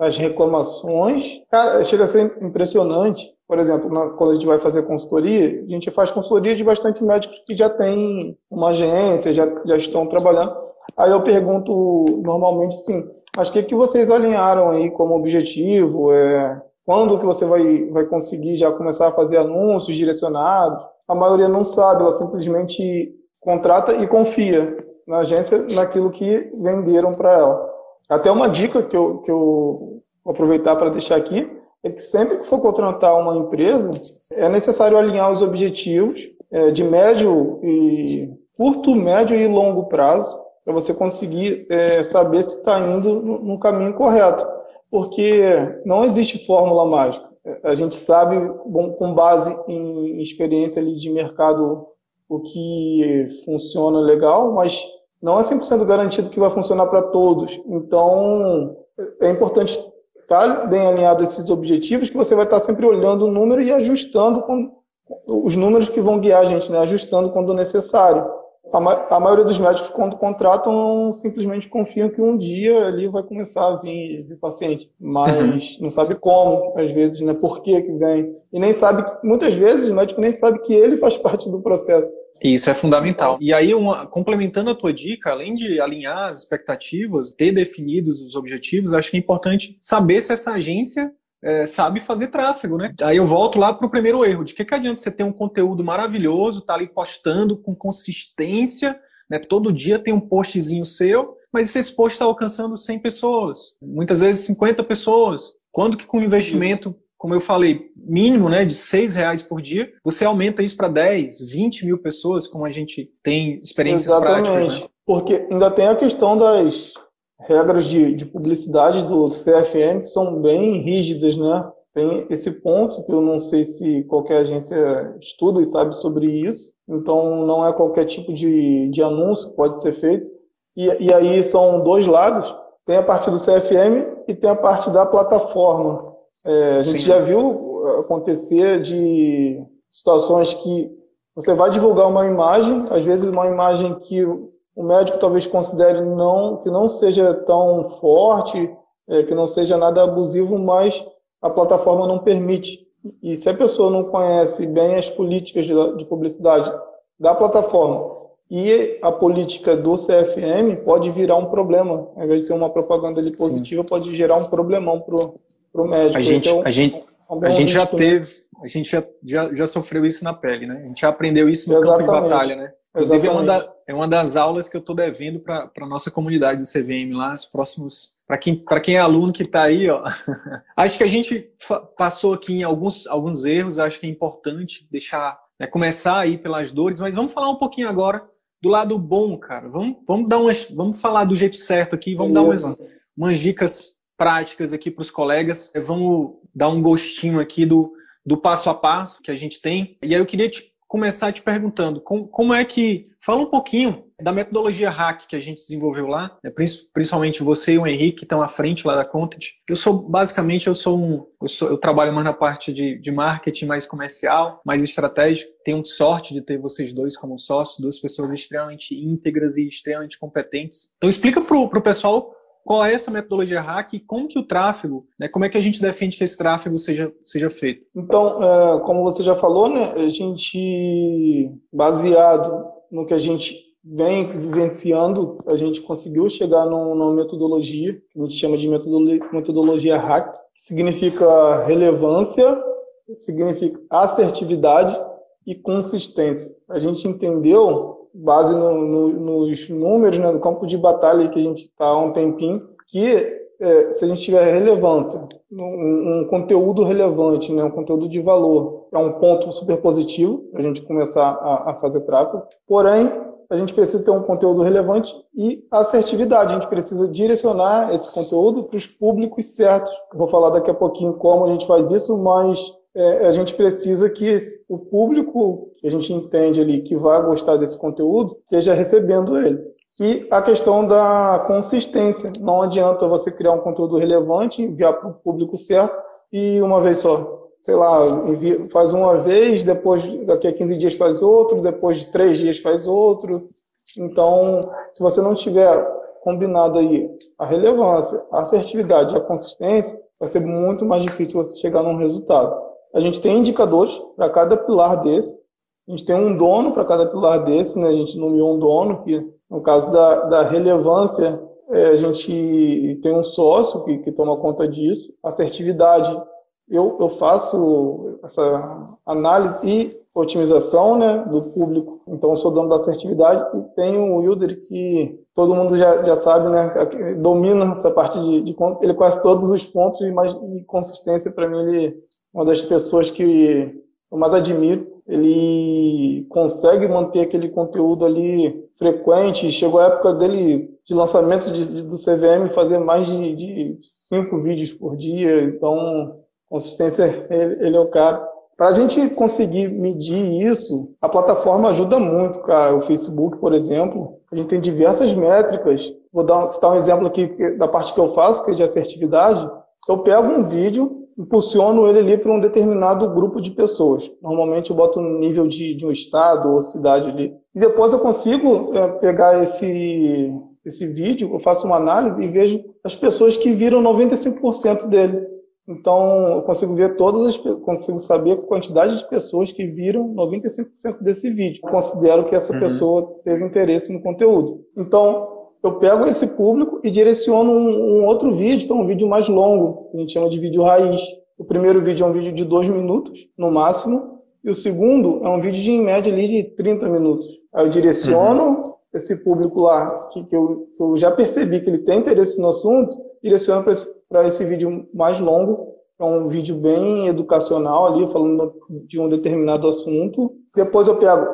as reclamações, cara, chega a ser impressionante. Por exemplo, na, quando a gente vai fazer consultoria, a gente faz consultoria de bastante médicos que já têm uma agência, já, já estão trabalhando. Aí eu pergunto normalmente assim, mas o que, que vocês alinharam aí como objetivo? É, quando que você vai, vai conseguir já começar a fazer anúncios direcionados? a maioria não sabe, ela simplesmente contrata e confia na agência naquilo que venderam para ela. Até uma dica que eu, que eu vou aproveitar para deixar aqui é que sempre que for contratar uma empresa, é necessário alinhar os objetivos é, de médio e curto, médio e longo prazo para você conseguir é, saber se está indo no, no caminho correto, porque não existe fórmula mágica. A gente sabe, bom, com base em experiência ali de mercado, o que funciona legal, mas não é 100% garantido que vai funcionar para todos. Então, é importante estar bem alinhado esses objetivos, que você vai estar sempre olhando o número e ajustando com os números que vão guiar a gente, né? ajustando quando necessário a, ma a, maioria dos médicos, quando contratam, simplesmente confiam que um dia ali vai começar a vir, vir paciente, mas uhum. não sabe como, às vezes, né, por que que vem. E nem sabe, muitas vezes, o médico nem sabe que ele faz parte do processo. Isso é fundamental. E aí, uma, complementando a tua dica, além de alinhar as expectativas, ter definidos os objetivos, acho que é importante saber se essa agência é, sabe fazer tráfego, né? Aí eu volto lá para o primeiro erro, de que, que adianta você ter um conteúdo maravilhoso, tá ali postando com consistência, né? Todo dia tem um postzinho seu, mas esse post está alcançando 100 pessoas, muitas vezes 50 pessoas. Quando que com investimento, como eu falei, mínimo né, de 6 reais por dia, você aumenta isso para 10, 20 mil pessoas, como a gente tem experiências Exatamente. práticas. Né? Porque ainda tem a questão das regras de, de publicidade do CFM que são bem rígidas, né? Tem esse ponto que eu não sei se qualquer agência estuda e sabe sobre isso. Então, não é qualquer tipo de, de anúncio que pode ser feito. E, e aí são dois lados. Tem a parte do CFM e tem a parte da plataforma. É, a gente Sim. já viu acontecer de situações que você vai divulgar uma imagem, às vezes uma imagem que o médico talvez considere não, que não seja tão forte, é, que não seja nada abusivo, mas a plataforma não permite. E se a pessoa não conhece bem as políticas de, de publicidade da plataforma e a política do CFM, pode virar um problema. Ao invés de ser uma propaganda ali positiva, Sim. pode gerar um problemão para o médico. A gente, é um, a gente, um a gente já teve, a gente já, já, já sofreu isso na pele, né? A gente já aprendeu isso no Exatamente. campo de batalha, né? Inclusive, é uma, da, é uma, das aulas que eu estou devendo para a nossa comunidade do CVM lá, os próximos. Para quem, quem é aluno que está aí, ó. acho que a gente passou aqui em alguns, alguns erros, acho que é importante deixar, né, começar aí pelas dores, mas vamos falar um pouquinho agora do lado bom, cara. Vamos, vamos, dar umas, vamos falar do jeito certo aqui, vamos Beleza. dar umas, umas dicas práticas aqui para os colegas. Vamos dar um gostinho aqui do, do passo a passo que a gente tem. E aí eu queria te começar te perguntando como, como é que. Fala um pouquinho da metodologia hack que a gente desenvolveu lá, né? principalmente você e o Henrique que estão à frente lá da Content. Eu sou, basicamente, eu sou um. Eu, sou, eu trabalho mais na parte de, de marketing mais comercial, mais estratégico. Tenho sorte de ter vocês dois como sócios, duas pessoas extremamente íntegras e extremamente competentes. Então explica para o pessoal qual é essa metodologia hack e como que o tráfego, né, como é que a gente defende que esse tráfego seja, seja feito? Então, é, como você já falou, né, a gente, baseado no que a gente vem vivenciando, a gente conseguiu chegar numa metodologia, que a gente chama de metodologia, hack, que significa relevância, significa assertividade e consistência. A gente entendeu base no, no, nos números, né, do campo de batalha que a gente está há um tempinho, que é, se a gente tiver relevância, um, um, conteúdo relevante, né, um conteúdo de valor, é um ponto super positivo para a gente começar a, a fazer tráfego. Porém, a gente precisa ter um conteúdo relevante e assertividade. A gente precisa direcionar esse conteúdo para os públicos certos. vou falar daqui a pouquinho como a gente faz isso, mas é, a gente precisa que o público que a gente entende ali que vai gostar desse conteúdo esteja recebendo ele. E a questão da consistência. Não adianta você criar um conteúdo relevante, enviar para o público certo e uma vez só. Sei lá, envia, faz uma vez, depois daqui a 15 dias faz outro, depois de três dias faz outro. Então, se você não tiver combinado aí a relevância, a assertividade, a consistência, vai ser muito mais difícil você chegar num resultado. A gente tem indicadores para cada pilar desse. A gente tem um dono para cada pilar desse, né? A gente nomeou um dono, que no caso da, da relevância, é, a gente tem um sócio que, que toma conta disso. Assertividade, eu, eu faço essa análise e otimização né, do público. Então, eu sou dono da assertividade e tenho o Wilder que todo mundo já, já sabe, né, domina essa parte de, de ele quase todos os pontos e, mais, e consistência para mim ele uma das pessoas que eu mais admiro. Ele consegue manter aquele conteúdo ali frequente. Chegou a época dele de lançamento de, de, do CVM fazer mais de, de cinco vídeos por dia. Então, consistência, ele, ele é o cara. Para a gente conseguir medir isso, a plataforma ajuda muito, cara. O Facebook, por exemplo, a gente tem diversas métricas. Vou dar, citar um exemplo aqui da parte que eu faço, que é de assertividade. Eu pego um vídeo, impulsiono ele ali para um determinado grupo de pessoas. Normalmente eu boto no nível de, de um estado ou cidade ali. E depois eu consigo é, pegar esse, esse vídeo, eu faço uma análise e vejo as pessoas que viram 95% dele. Então, eu consigo ver todas as consigo saber a quantidade de pessoas que viram 95% desse vídeo. Eu considero que essa uhum. pessoa teve interesse no conteúdo. Então, eu pego esse público e direciono um, um outro vídeo, então um vídeo mais longo, que a gente chama de vídeo raiz. O primeiro vídeo é um vídeo de dois minutos, no máximo, e o segundo é um vídeo de, em média ali de 30 minutos. Aí eu direciono uhum. esse público lá, que, que, eu, que eu já percebi que ele tem interesse no assunto, direciono para esse, esse vídeo mais longo, é um vídeo bem educacional ali, falando de um determinado assunto. Depois eu pego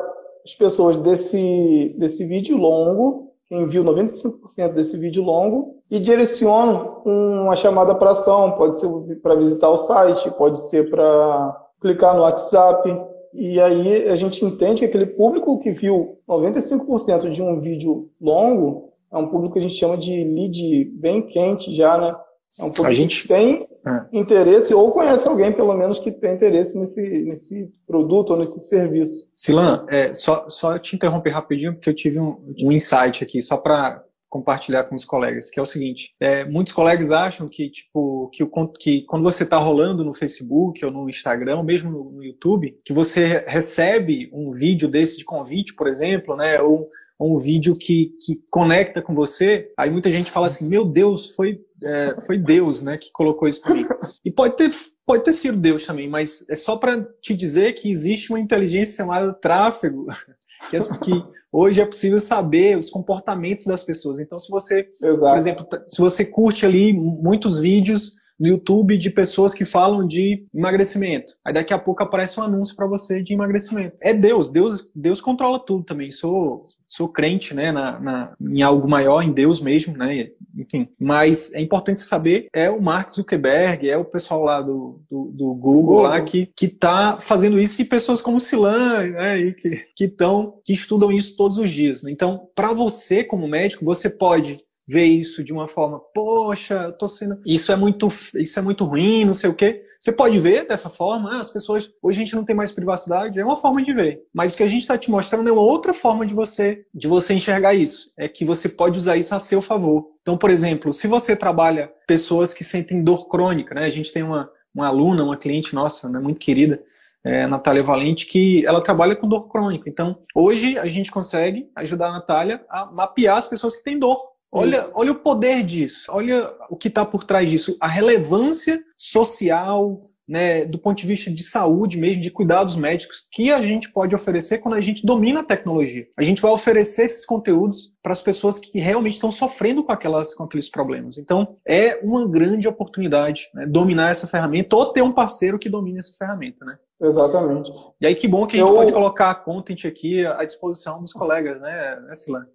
as pessoas desse, desse vídeo longo, quem viu 95% desse vídeo longo, e direciono uma chamada para ação. Pode ser para visitar o site, pode ser para clicar no WhatsApp. E aí a gente entende que aquele público que viu 95% de um vídeo longo é um público que a gente chama de lead bem quente já, né? É um público a gente... que tem é. interesse ou conhece alguém, pelo menos, que tem interesse nesse, nesse produto ou nesse serviço. Silan, é, só, só te interromper rapidinho, porque eu tive um, um insight aqui, só para compartilhar com os colegas, que é o seguinte: é, muitos colegas acham que tipo que, o, que quando você está rolando no Facebook ou no Instagram, ou mesmo no, no, YouTube, que você recebe um vídeo desse de convite, por exemplo, né, ou um vídeo que, que conecta com você, aí muita gente fala assim, meu Deus, foi, é, foi Deus, né, que colocou isso para mim. E pode ter, pode ter sido Deus também, mas é só para te dizer que existe uma inteligência chamada tráfego, que, é, que hoje é possível saber os comportamentos das pessoas. Então, se você, Exato. por exemplo, se você curte ali muitos vídeos no YouTube de pessoas que falam de emagrecimento. Aí daqui a pouco aparece um anúncio para você de emagrecimento. É Deus, Deus, Deus controla tudo também. Sou, sou crente, né, na, na, em algo maior, em Deus mesmo, né, enfim. Mas é importante saber, é o Mark Zuckerberg, é o pessoal lá do, do, do Google lá que, que tá fazendo isso e pessoas como Silan, né, que, que, tão, que estudam isso todos os dias. Né? Então, para você como médico, você pode ver isso de uma forma, poxa, eu tô sendo. Isso é muito, isso é muito ruim, não sei o quê. Você pode ver dessa forma, ah, as pessoas. Hoje a gente não tem mais privacidade, é uma forma de ver. Mas o que a gente está te mostrando é uma outra forma de você, de você enxergar isso. É que você pode usar isso a seu favor. Então, por exemplo, se você trabalha pessoas que sentem dor crônica, né? A gente tem uma, uma aluna, uma cliente nossa, né, muito querida, é, Natália Valente, que ela trabalha com dor crônica. Então, hoje a gente consegue ajudar a Natália a mapear as pessoas que têm dor. Olha, olha o poder disso, olha o que está por trás disso, a relevância social, né, do ponto de vista de saúde mesmo, de cuidados médicos, que a gente pode oferecer quando a gente domina a tecnologia. A gente vai oferecer esses conteúdos para as pessoas que realmente estão sofrendo com, aquelas, com aqueles problemas. Então, é uma grande oportunidade né, dominar essa ferramenta ou ter um parceiro que domine essa ferramenta, né? Exatamente. E aí, que bom que a gente Eu... pode colocar a content aqui à disposição dos colegas, né, né Silane?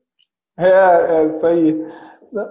É, é isso aí.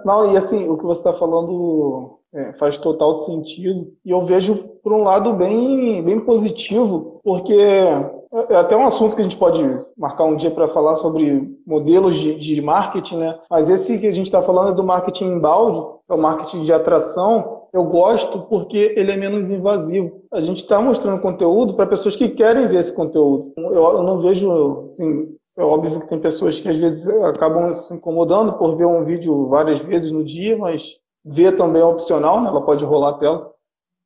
Não, e assim, o que você está falando é, faz total sentido. E eu vejo por um lado bem, bem positivo, porque é, é até um assunto que a gente pode marcar um dia para falar sobre modelos de, de marketing, né? Mas esse que a gente está falando é do marketing inbound, é o marketing de atração. Eu gosto porque ele é menos invasivo. A gente está mostrando conteúdo para pessoas que querem ver esse conteúdo. Eu, eu não vejo assim, é óbvio que tem pessoas que às vezes acabam se incomodando por ver um vídeo várias vezes no dia, mas ver também é opcional, né? ela pode rolar a tela.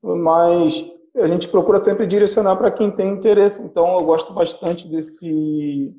Mas a gente procura sempre direcionar para quem tem interesse. Então eu gosto bastante desse,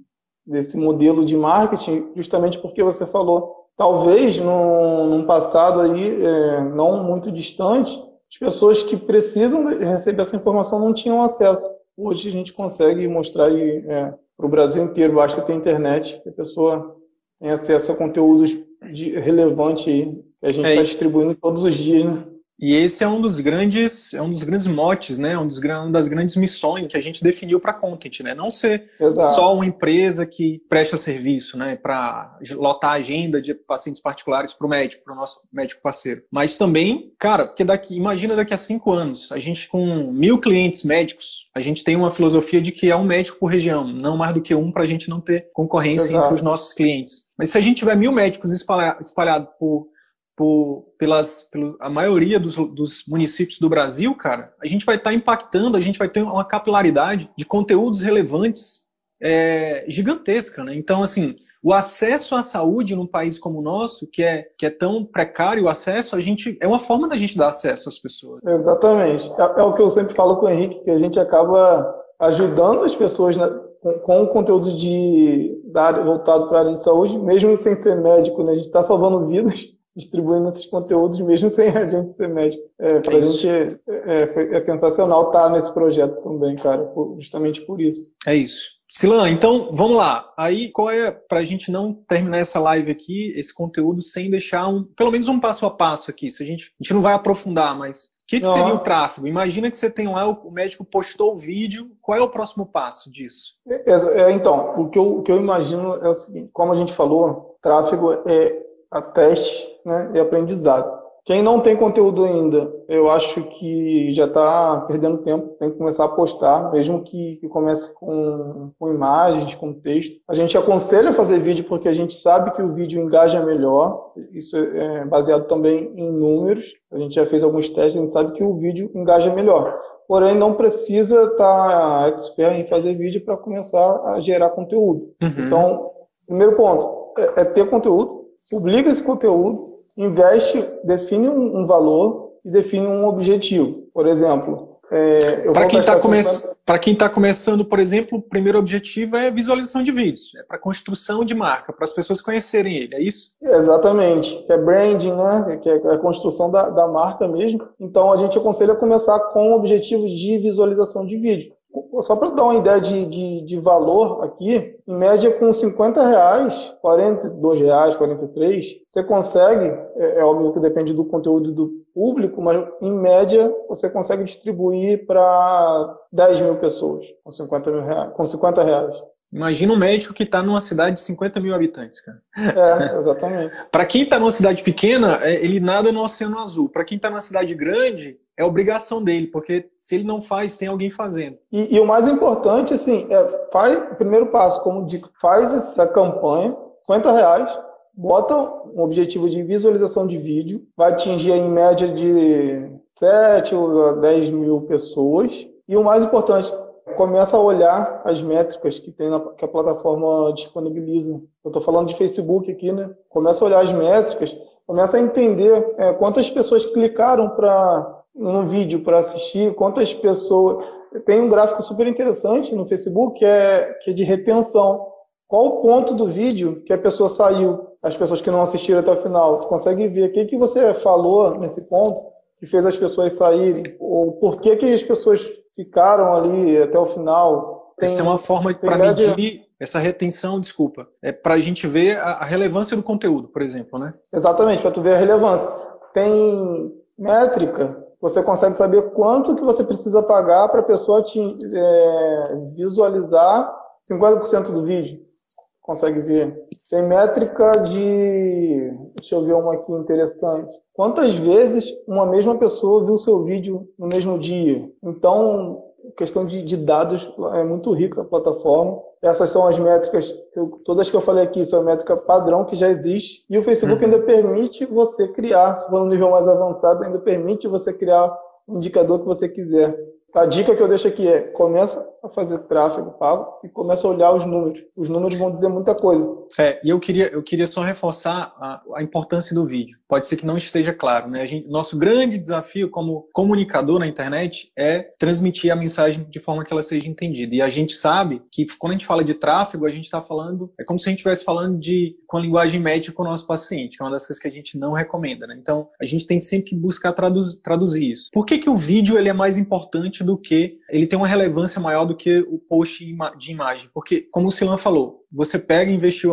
desse modelo de marketing, justamente porque você falou, talvez num, num passado aí é, não muito distante, as pessoas que precisam receber essa informação não tinham acesso. hoje a gente consegue mostrar é, para o Brasil inteiro, basta ter internet, que a pessoa tem acesso a conteúdos de, relevante que a gente está é, distribuindo todos os dias, né? E esse é um dos grandes, é um dos grandes motes, né? Um dos, uma das grandes missões que a gente definiu para a Content, né? Não ser Exato. só uma empresa que presta serviço, né? Para lotar a agenda de pacientes particulares para o médico, para o nosso médico parceiro. Mas também, cara, porque daqui, imagina daqui a cinco anos, a gente com mil clientes médicos, a gente tem uma filosofia de que é um médico por região, não mais do que um para a gente não ter concorrência Exato. entre os nossos clientes. Mas se a gente tiver mil médicos espalhados por por, pelas, pelo, a maioria dos, dos, municípios do Brasil, cara, a gente vai estar tá impactando, a gente vai ter uma capilaridade de conteúdos relevantes é, gigantesca, né? Então, assim, o acesso à saúde num país como o nosso, que é, que é tão precário o acesso, a gente é uma forma da gente dar acesso às pessoas. Exatamente. É, é o que eu sempre falo com o Henrique, que a gente acaba ajudando as pessoas né, com, com conteúdo de, da área, voltado para a área de saúde, mesmo sem ser médico, né? A gente está salvando vidas distribuindo esses conteúdos mesmo sem a gente ser médico. É, para a gente é, é, é, sensacional estar nesse projeto também, cara, justamente por isso. É isso. Silan, então vamos lá. Aí qual é, para a gente não terminar essa live aqui, esse conteúdo, sem deixar um, pelo menos um passo a passo aqui. Se a gente, a gente não vai aprofundar, mas o que, que seria o tráfego? Imagina que você tem lá, o médico postou o vídeo, qual é o próximo passo disso? É, é, então, o que, eu, o que eu imagino é o seguinte, como a gente falou, tráfego é a teste né, e aprendizado. Quem não tem conteúdo ainda, eu acho que já está perdendo tempo, tem que começar a postar, mesmo que, que comece com, com, imagens, com texto. A gente aconselha a fazer vídeo porque a gente sabe que o vídeo engaja melhor, isso é baseado também em números. A gente já fez alguns testes, a gente sabe que o vídeo engaja melhor. Porém, não precisa estar tá expert em fazer vídeo para começar a gerar conteúdo. Uhum. Então, primeiro ponto é, é ter conteúdo, publica esse conteúdo, investe, define um, valor e define um objetivo. Por exemplo, é, para quem está come... tá começando, por exemplo, o primeiro objetivo é visualização de vídeos, é para construção de marca, para as pessoas conhecerem ele, é isso? Exatamente, é branding, né? que é a construção da, da marca mesmo. Então a gente aconselha a começar com o objetivo de visualização de vídeo. Só para dar uma ideia de, de, de, valor aqui, em média com 50 reais, 42 reais, 43, você consegue, é, é óbvio que depende do conteúdo do público, mas em média você consegue distribuir para 10 mil pessoas com 50, mil reais, com 50 reais. Imagina um médico que está numa cidade de 50 mil habitantes, cara. É, exatamente. Para quem está numa cidade pequena, é, ele nada no Oceano Azul. Para quem está numa cidade grande, é obrigação dele, porque se ele não faz, tem alguém fazendo. E, e o mais importante, assim, é faz o primeiro passo, como dica, faz essa campanha, 50 reais, bota um objetivo de visualização de vídeo, vai atingir em média de 7 ou 10 mil pessoas. E o mais importante, começa a olhar as métricas que, tem na, que a plataforma disponibiliza. Eu estou falando de Facebook aqui, né? Começa a olhar as métricas, começa a entender é, quantas pessoas clicaram para no vídeo para assistir, quantas pessoas. Tem um gráfico super interessante no Facebook que é, que é de retenção. Qual o ponto do vídeo que a pessoa saiu? As pessoas que não assistiram até o final. Você consegue ver o que, que você falou nesse ponto que fez as pessoas saírem? Ou por que, que as pessoas ficaram ali até o final? Tem, Essa é uma forma para medir essa retenção, desculpa. É para a gente ver a, a relevância do conteúdo, por exemplo, né? Exatamente, para tu ver a relevância. Tem métrica você consegue saber quanto que você precisa pagar para a pessoa te é, visualizar 50% do vídeo. Consegue ver. Tem métrica de. Deixa eu ver uma aqui interessante. Quantas vezes uma mesma pessoa viu seu vídeo no mesmo dia? Então, questão de, de, dados é muito rica a plataforma. Essas são as métricas, eu, todas que eu falei aqui são a métrica padrão que já existe. E o Facebook uhum. ainda permite você criar, se for no nível mais avançado, ainda permite você criar um indicador que você quiser. A dica que eu deixo aqui é: começa a fazer tráfego pago e começa a olhar os números. Os números vão dizer muita coisa. É, e eu queria, eu queria só reforçar a, a importância do vídeo. Pode ser que não esteja claro, né? Gente, nosso grande desafio como comunicador na internet é transmitir a mensagem de forma que ela seja entendida. E a gente sabe que quando a gente fala de tráfego, a gente está falando, é como se a gente estivesse falando de com a linguagem médica com o nosso paciente, que é uma das coisas que a gente não recomenda, né? Então, a gente tem sempre que buscar traduz, traduzir isso. Por que, que o vídeo ele é mais importante do que ele tem uma relevância maior do que o post de imagem, porque como o Silan falou, você pega e investiu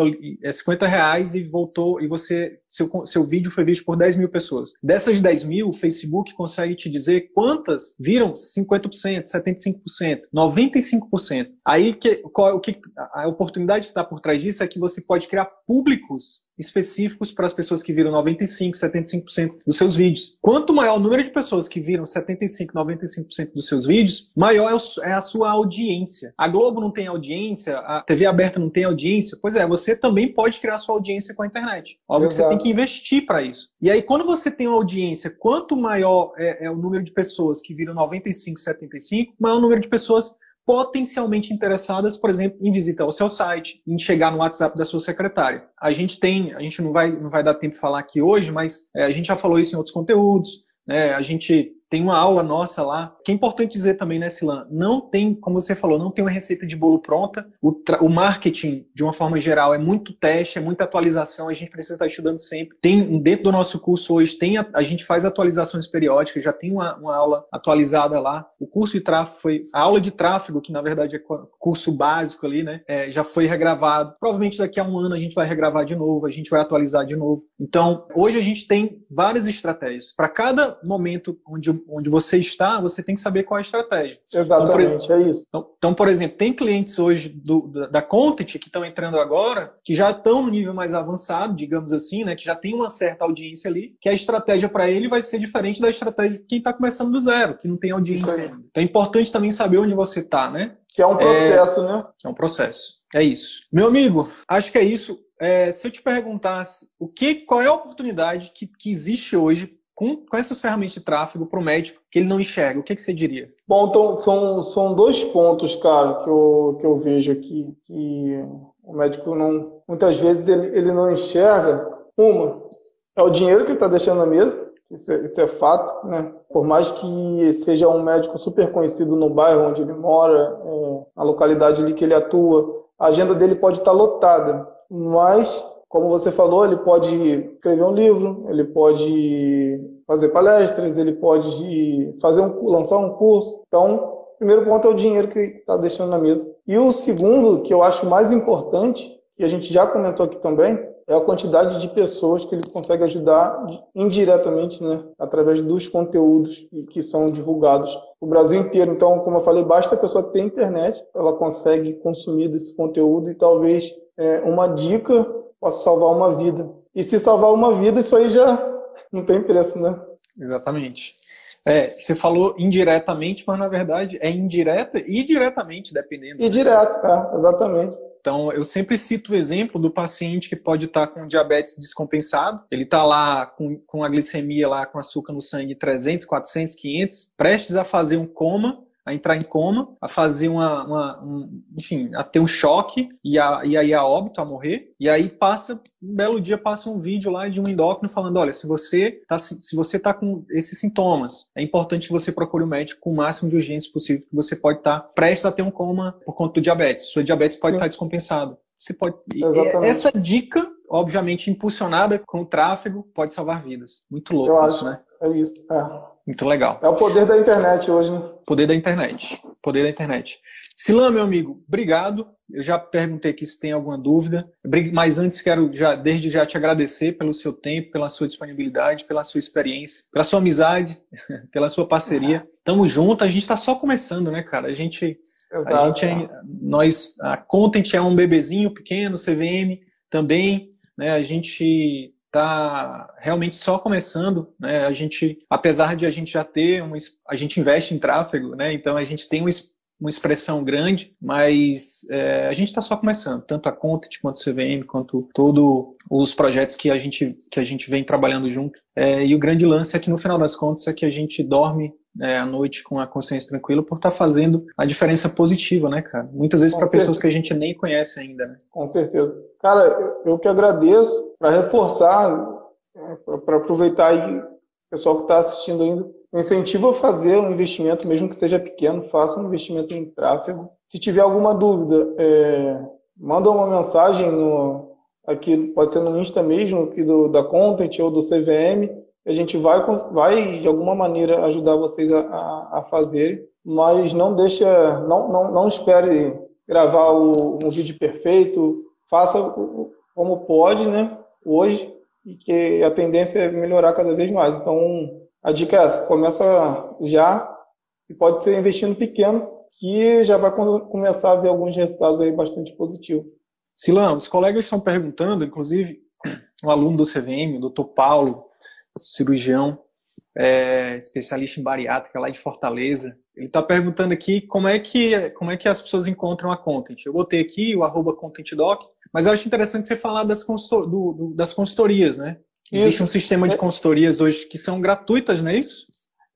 50 é, reais e voltou, e você seu, seu vídeo foi visto por 10 mil pessoas. Dessas 10 mil, o Facebook consegue te dizer quantas viram 50%, 75%, 95%. Aí que, qual, o que a oportunidade que está por trás disso é que você pode criar públicos específicos para as pessoas que viram 95, 75% dos seus vídeos. Quanto maior o número de pessoas que viram 75, 95% dos seus vídeos, maior é, é a sua audiência. A Globo não tem audiência, a TV aberta não tem audiência. Pois é, você também pode criar sua audiência com a internet. Óbvio Exato. que você tem que investir para isso. E aí, quando você tem uma audiência, quanto maior é, é o número de pessoas que viram 95, 75, maior o número de pessoas potencialmente interessadas, por exemplo, em visitar o seu site, em chegar no WhatsApp da sua secretária. A gente tem, a gente não vai, não vai dar tempo de falar aqui hoje, mas é, a gente já falou isso em outros conteúdos, né? A gente tem uma aula nossa lá, que é importante dizer também, né, Silan? Não tem, como você falou, não tem uma receita de bolo pronta. O, o, marketing, de uma forma geral, é muito teste, é muita atualização, a gente precisa estar estudando sempre. Tem, dentro do nosso curso hoje, tem a, a gente faz atualizações periódicas, já tem uma, uma, aula atualizada lá. O curso de tráfego foi. A aula de tráfego, que na verdade é curso básico ali, né? É, já foi regravado. Provavelmente daqui a um ano a gente vai regravar de novo, a gente vai atualizar de novo. Então, hoje a gente tem várias estratégias. Para cada momento onde onde você está, você tem que saber qual é a estratégia. Exatamente, então, exemplo, é isso. Então, então, por exemplo, tem clientes hoje do, da Content que estão entrando agora, que já estão no nível mais avançado, digamos assim, né, que já tem uma certa audiência ali, que a estratégia para ele vai ser diferente da estratégia de quem está começando do zero, que não tem audiência ainda. Então é importante também saber onde você está, né? Que é um processo, é, né? Que é um processo. É isso. Meu amigo, acho que é isso. É, se eu te perguntasse o que, qual é a oportunidade que, que existe hoje com, com essas ferramentas de tráfego para o médico que ele não enxerga? O que, que você diria? Bom, então são, são dois pontos, cara, que eu, que eu vejo aqui, que o médico não, muitas vezes ele, ele não enxerga. Uma, é o dinheiro que ele está deixando na mesa, isso é, isso é, fato, né? Por mais que seja um médico super conhecido no bairro onde ele mora, é, na localidade ali que ele atua, a agenda dele pode estar tá lotada, mas como você falou, ele pode escrever um livro, ele pode fazer palestras, ele pode fazer um, lançar um curso. Então, o primeiro ponto é o dinheiro que está deixando na mesa. E o segundo, que eu acho mais importante, que a gente já comentou aqui também, é a quantidade de pessoas que ele consegue ajudar indiretamente, né, através dos conteúdos que são divulgados o Brasil inteiro. Então, como eu falei, basta a pessoa ter internet, ela consegue consumir desse conteúdo e talvez é, uma dica possa salvar uma vida. E se salvar uma vida, isso aí já não tem preço, né? Exatamente. É, você falou indiretamente, mas na verdade é indireta e diretamente, dependendo. E direto, é, exatamente. Então, eu sempre cito o exemplo do paciente que pode estar com diabetes descompensado. Ele está lá com, com a glicemia lá com açúcar no sangue 300, 400, 500, prestes a fazer um coma a entrar em coma, a fazer uma, uma um, enfim, a ter um choque e, a, e aí a óbito, a morrer. E aí passa, um belo dia passa um vídeo lá de um endócrino falando, olha, se você tá, se você tá com esses sintomas, é importante que você procure o um médico com o máximo de urgência possível, que você pode estar tá prestes a ter um coma por conta do diabetes. Sua diabetes pode estar tá descompensado. Você pode. Essa dica, obviamente, impulsionada com o tráfego, pode salvar vidas. Muito louco Eu isso, acho. né? É isso. É. Muito legal. É o poder da internet hoje, né? Poder da internet. Poder da internet. Silan, meu amigo, obrigado. Eu já perguntei aqui se tem alguma dúvida. Mas antes quero já, desde já te agradecer pelo seu tempo, pela sua disponibilidade, pela sua experiência, pela sua amizade, pela sua parceria. Tamo junto. A gente está só começando, né, cara? A gente, a gente, é, nós, a Content é um bebezinho pequeno, CVM também, né? A gente está realmente só começando, né? A gente, apesar de a gente já ter uma, a gente investe em tráfego, né? Então a gente tem uma, uma expressão grande, mas é, a gente está só começando, tanto a Content quanto o CVM, quanto todos os projetos que a gente que a gente vem trabalhando junto. É, e o grande lance é que no final das contas é que a gente dorme é, à noite com a consciência tranquila por estar tá fazendo a diferença positiva, né, cara? Muitas vezes para pessoas que a gente nem conhece ainda, né? Com certeza. Cara, eu, eu que agradeço para reforçar, para aproveitar aí o pessoal que está assistindo ainda, incentivo a fazer um investimento, mesmo que seja pequeno, faça um investimento em tráfego. Se tiver alguma dúvida, é, manda uma mensagem no, aqui, pode ser no Insta mesmo, aqui do, da Content ou do CVM, a gente vai, vai de alguma maneira ajudar vocês a, a, a fazer, mas não deixa, não, não, não espere gravar o, um vídeo perfeito, faça como pode, né, hoje, e que a tendência é melhorar cada vez mais. Então, a dica é essa, começa já e pode ser investindo pequeno, que já vai começar a ver alguns resultados aí bastante positivos. Silão, os colegas estão perguntando, inclusive um aluno do CVM, o doutor Paulo, cirurgião, é, especialista em bariátrica lá de Fortaleza, ele está perguntando aqui como é, que, como é que as pessoas encontram a Content. Eu botei aqui o arroba ContentDoc, mas eu acho interessante você falar das, consultor, do, do, das consultorias, né? Existe isso. um sistema de é. consultorias hoje que são gratuitas, não é isso?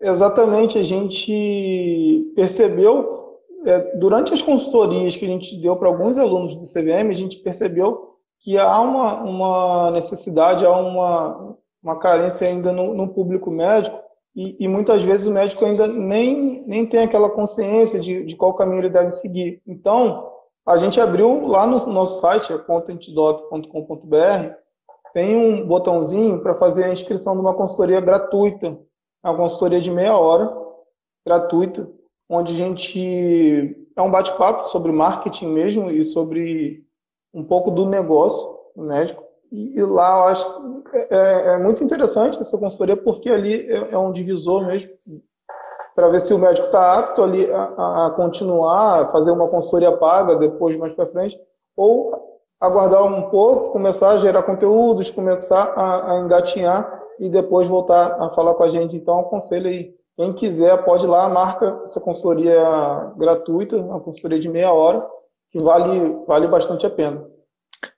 Exatamente, a gente percebeu, é, durante as consultorias que a gente deu para alguns alunos do CVM, a gente percebeu que há uma, uma necessidade, há uma, uma carência ainda no, no público médico e, e, muitas vezes o médico ainda nem, nem tem aquela consciência de, de qual caminho ele deve seguir. Então, a gente abriu lá no nosso site, é contentdoc.com.br, tem um botãozinho para fazer a inscrição de uma consultoria gratuita, uma consultoria de meia hora, gratuita, onde a gente é um bate-papo sobre marketing mesmo e sobre um pouco do negócio do médico. E lá eu acho é, é, é muito interessante essa consultoria, porque ali é, é um divisor mesmo, para ver se o médico está apto ali a, a, continuar, a fazer uma consultoria paga depois, mais para frente, ou aguardar um pouco, começar a gerar conteúdos, começar a, a engatinhar e depois voltar a falar com a gente. Então, aconselho aí, quem quiser, pode ir lá, marca essa consultoria gratuita, uma consultoria de meia hora, que vale, vale bastante a pena.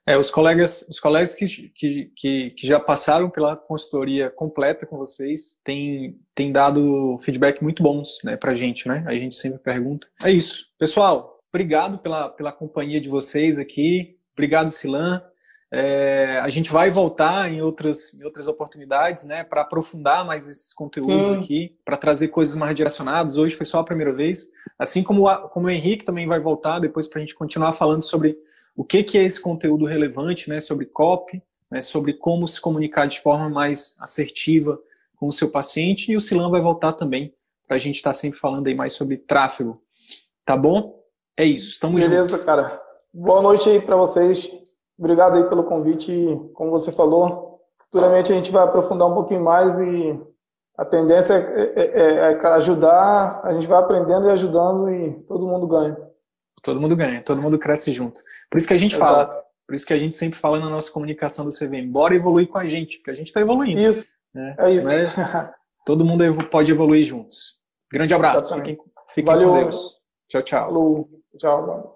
É, os colegas, os colegas que, que, que, que, já passaram pela consultoria completa com vocês têm, têm dado feedback muito bons né, para a gente, né? A gente sempre pergunta. É isso. Pessoal, obrigado pela, pela companhia de vocês aqui. Obrigado, Silan. É, a gente vai voltar em outras, em outras oportunidades, né, para aprofundar mais esses conteúdos Sim. aqui, para trazer coisas mais direcionadas. Hoje foi só a primeira vez. Assim como, a, como o Henrique também vai voltar depois para a gente continuar falando sobre o que, que é esse conteúdo relevante, né, sobre copy, né, sobre como se comunicar de forma mais assertiva com o seu paciente, e o Silan vai voltar também para a gente estar tá sempre falando aí mais sobre tráfego. Tá bom? É isso, estamos Beleza, juntos. cara. Boa noite aí para vocês. Obrigado aí pelo convite. Como você falou, futuramente a gente vai aprofundar um pouquinho mais e a tendência é, é, é, é ajudar, a gente vai aprendendo e ajudando e todo mundo ganha. Todo mundo ganha, todo mundo cresce junto. Por isso que a gente Exato. fala, por isso que a gente sempre fala na nossa comunicação do CVM, bora evoluir com a gente, porque a gente está evoluindo. Isso. Né? É isso. É? todo mundo pode evoluir juntos. Grande abraço. Fiquem, fiquem Valeu. com Deus. Tchau, tchau. Falou. Tchau, mano.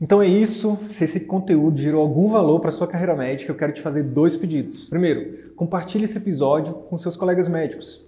Então é isso. Se esse conteúdo gerou algum valor para sua carreira médica, eu quero te fazer dois pedidos. Primeiro, compartilhe esse episódio com seus colegas médicos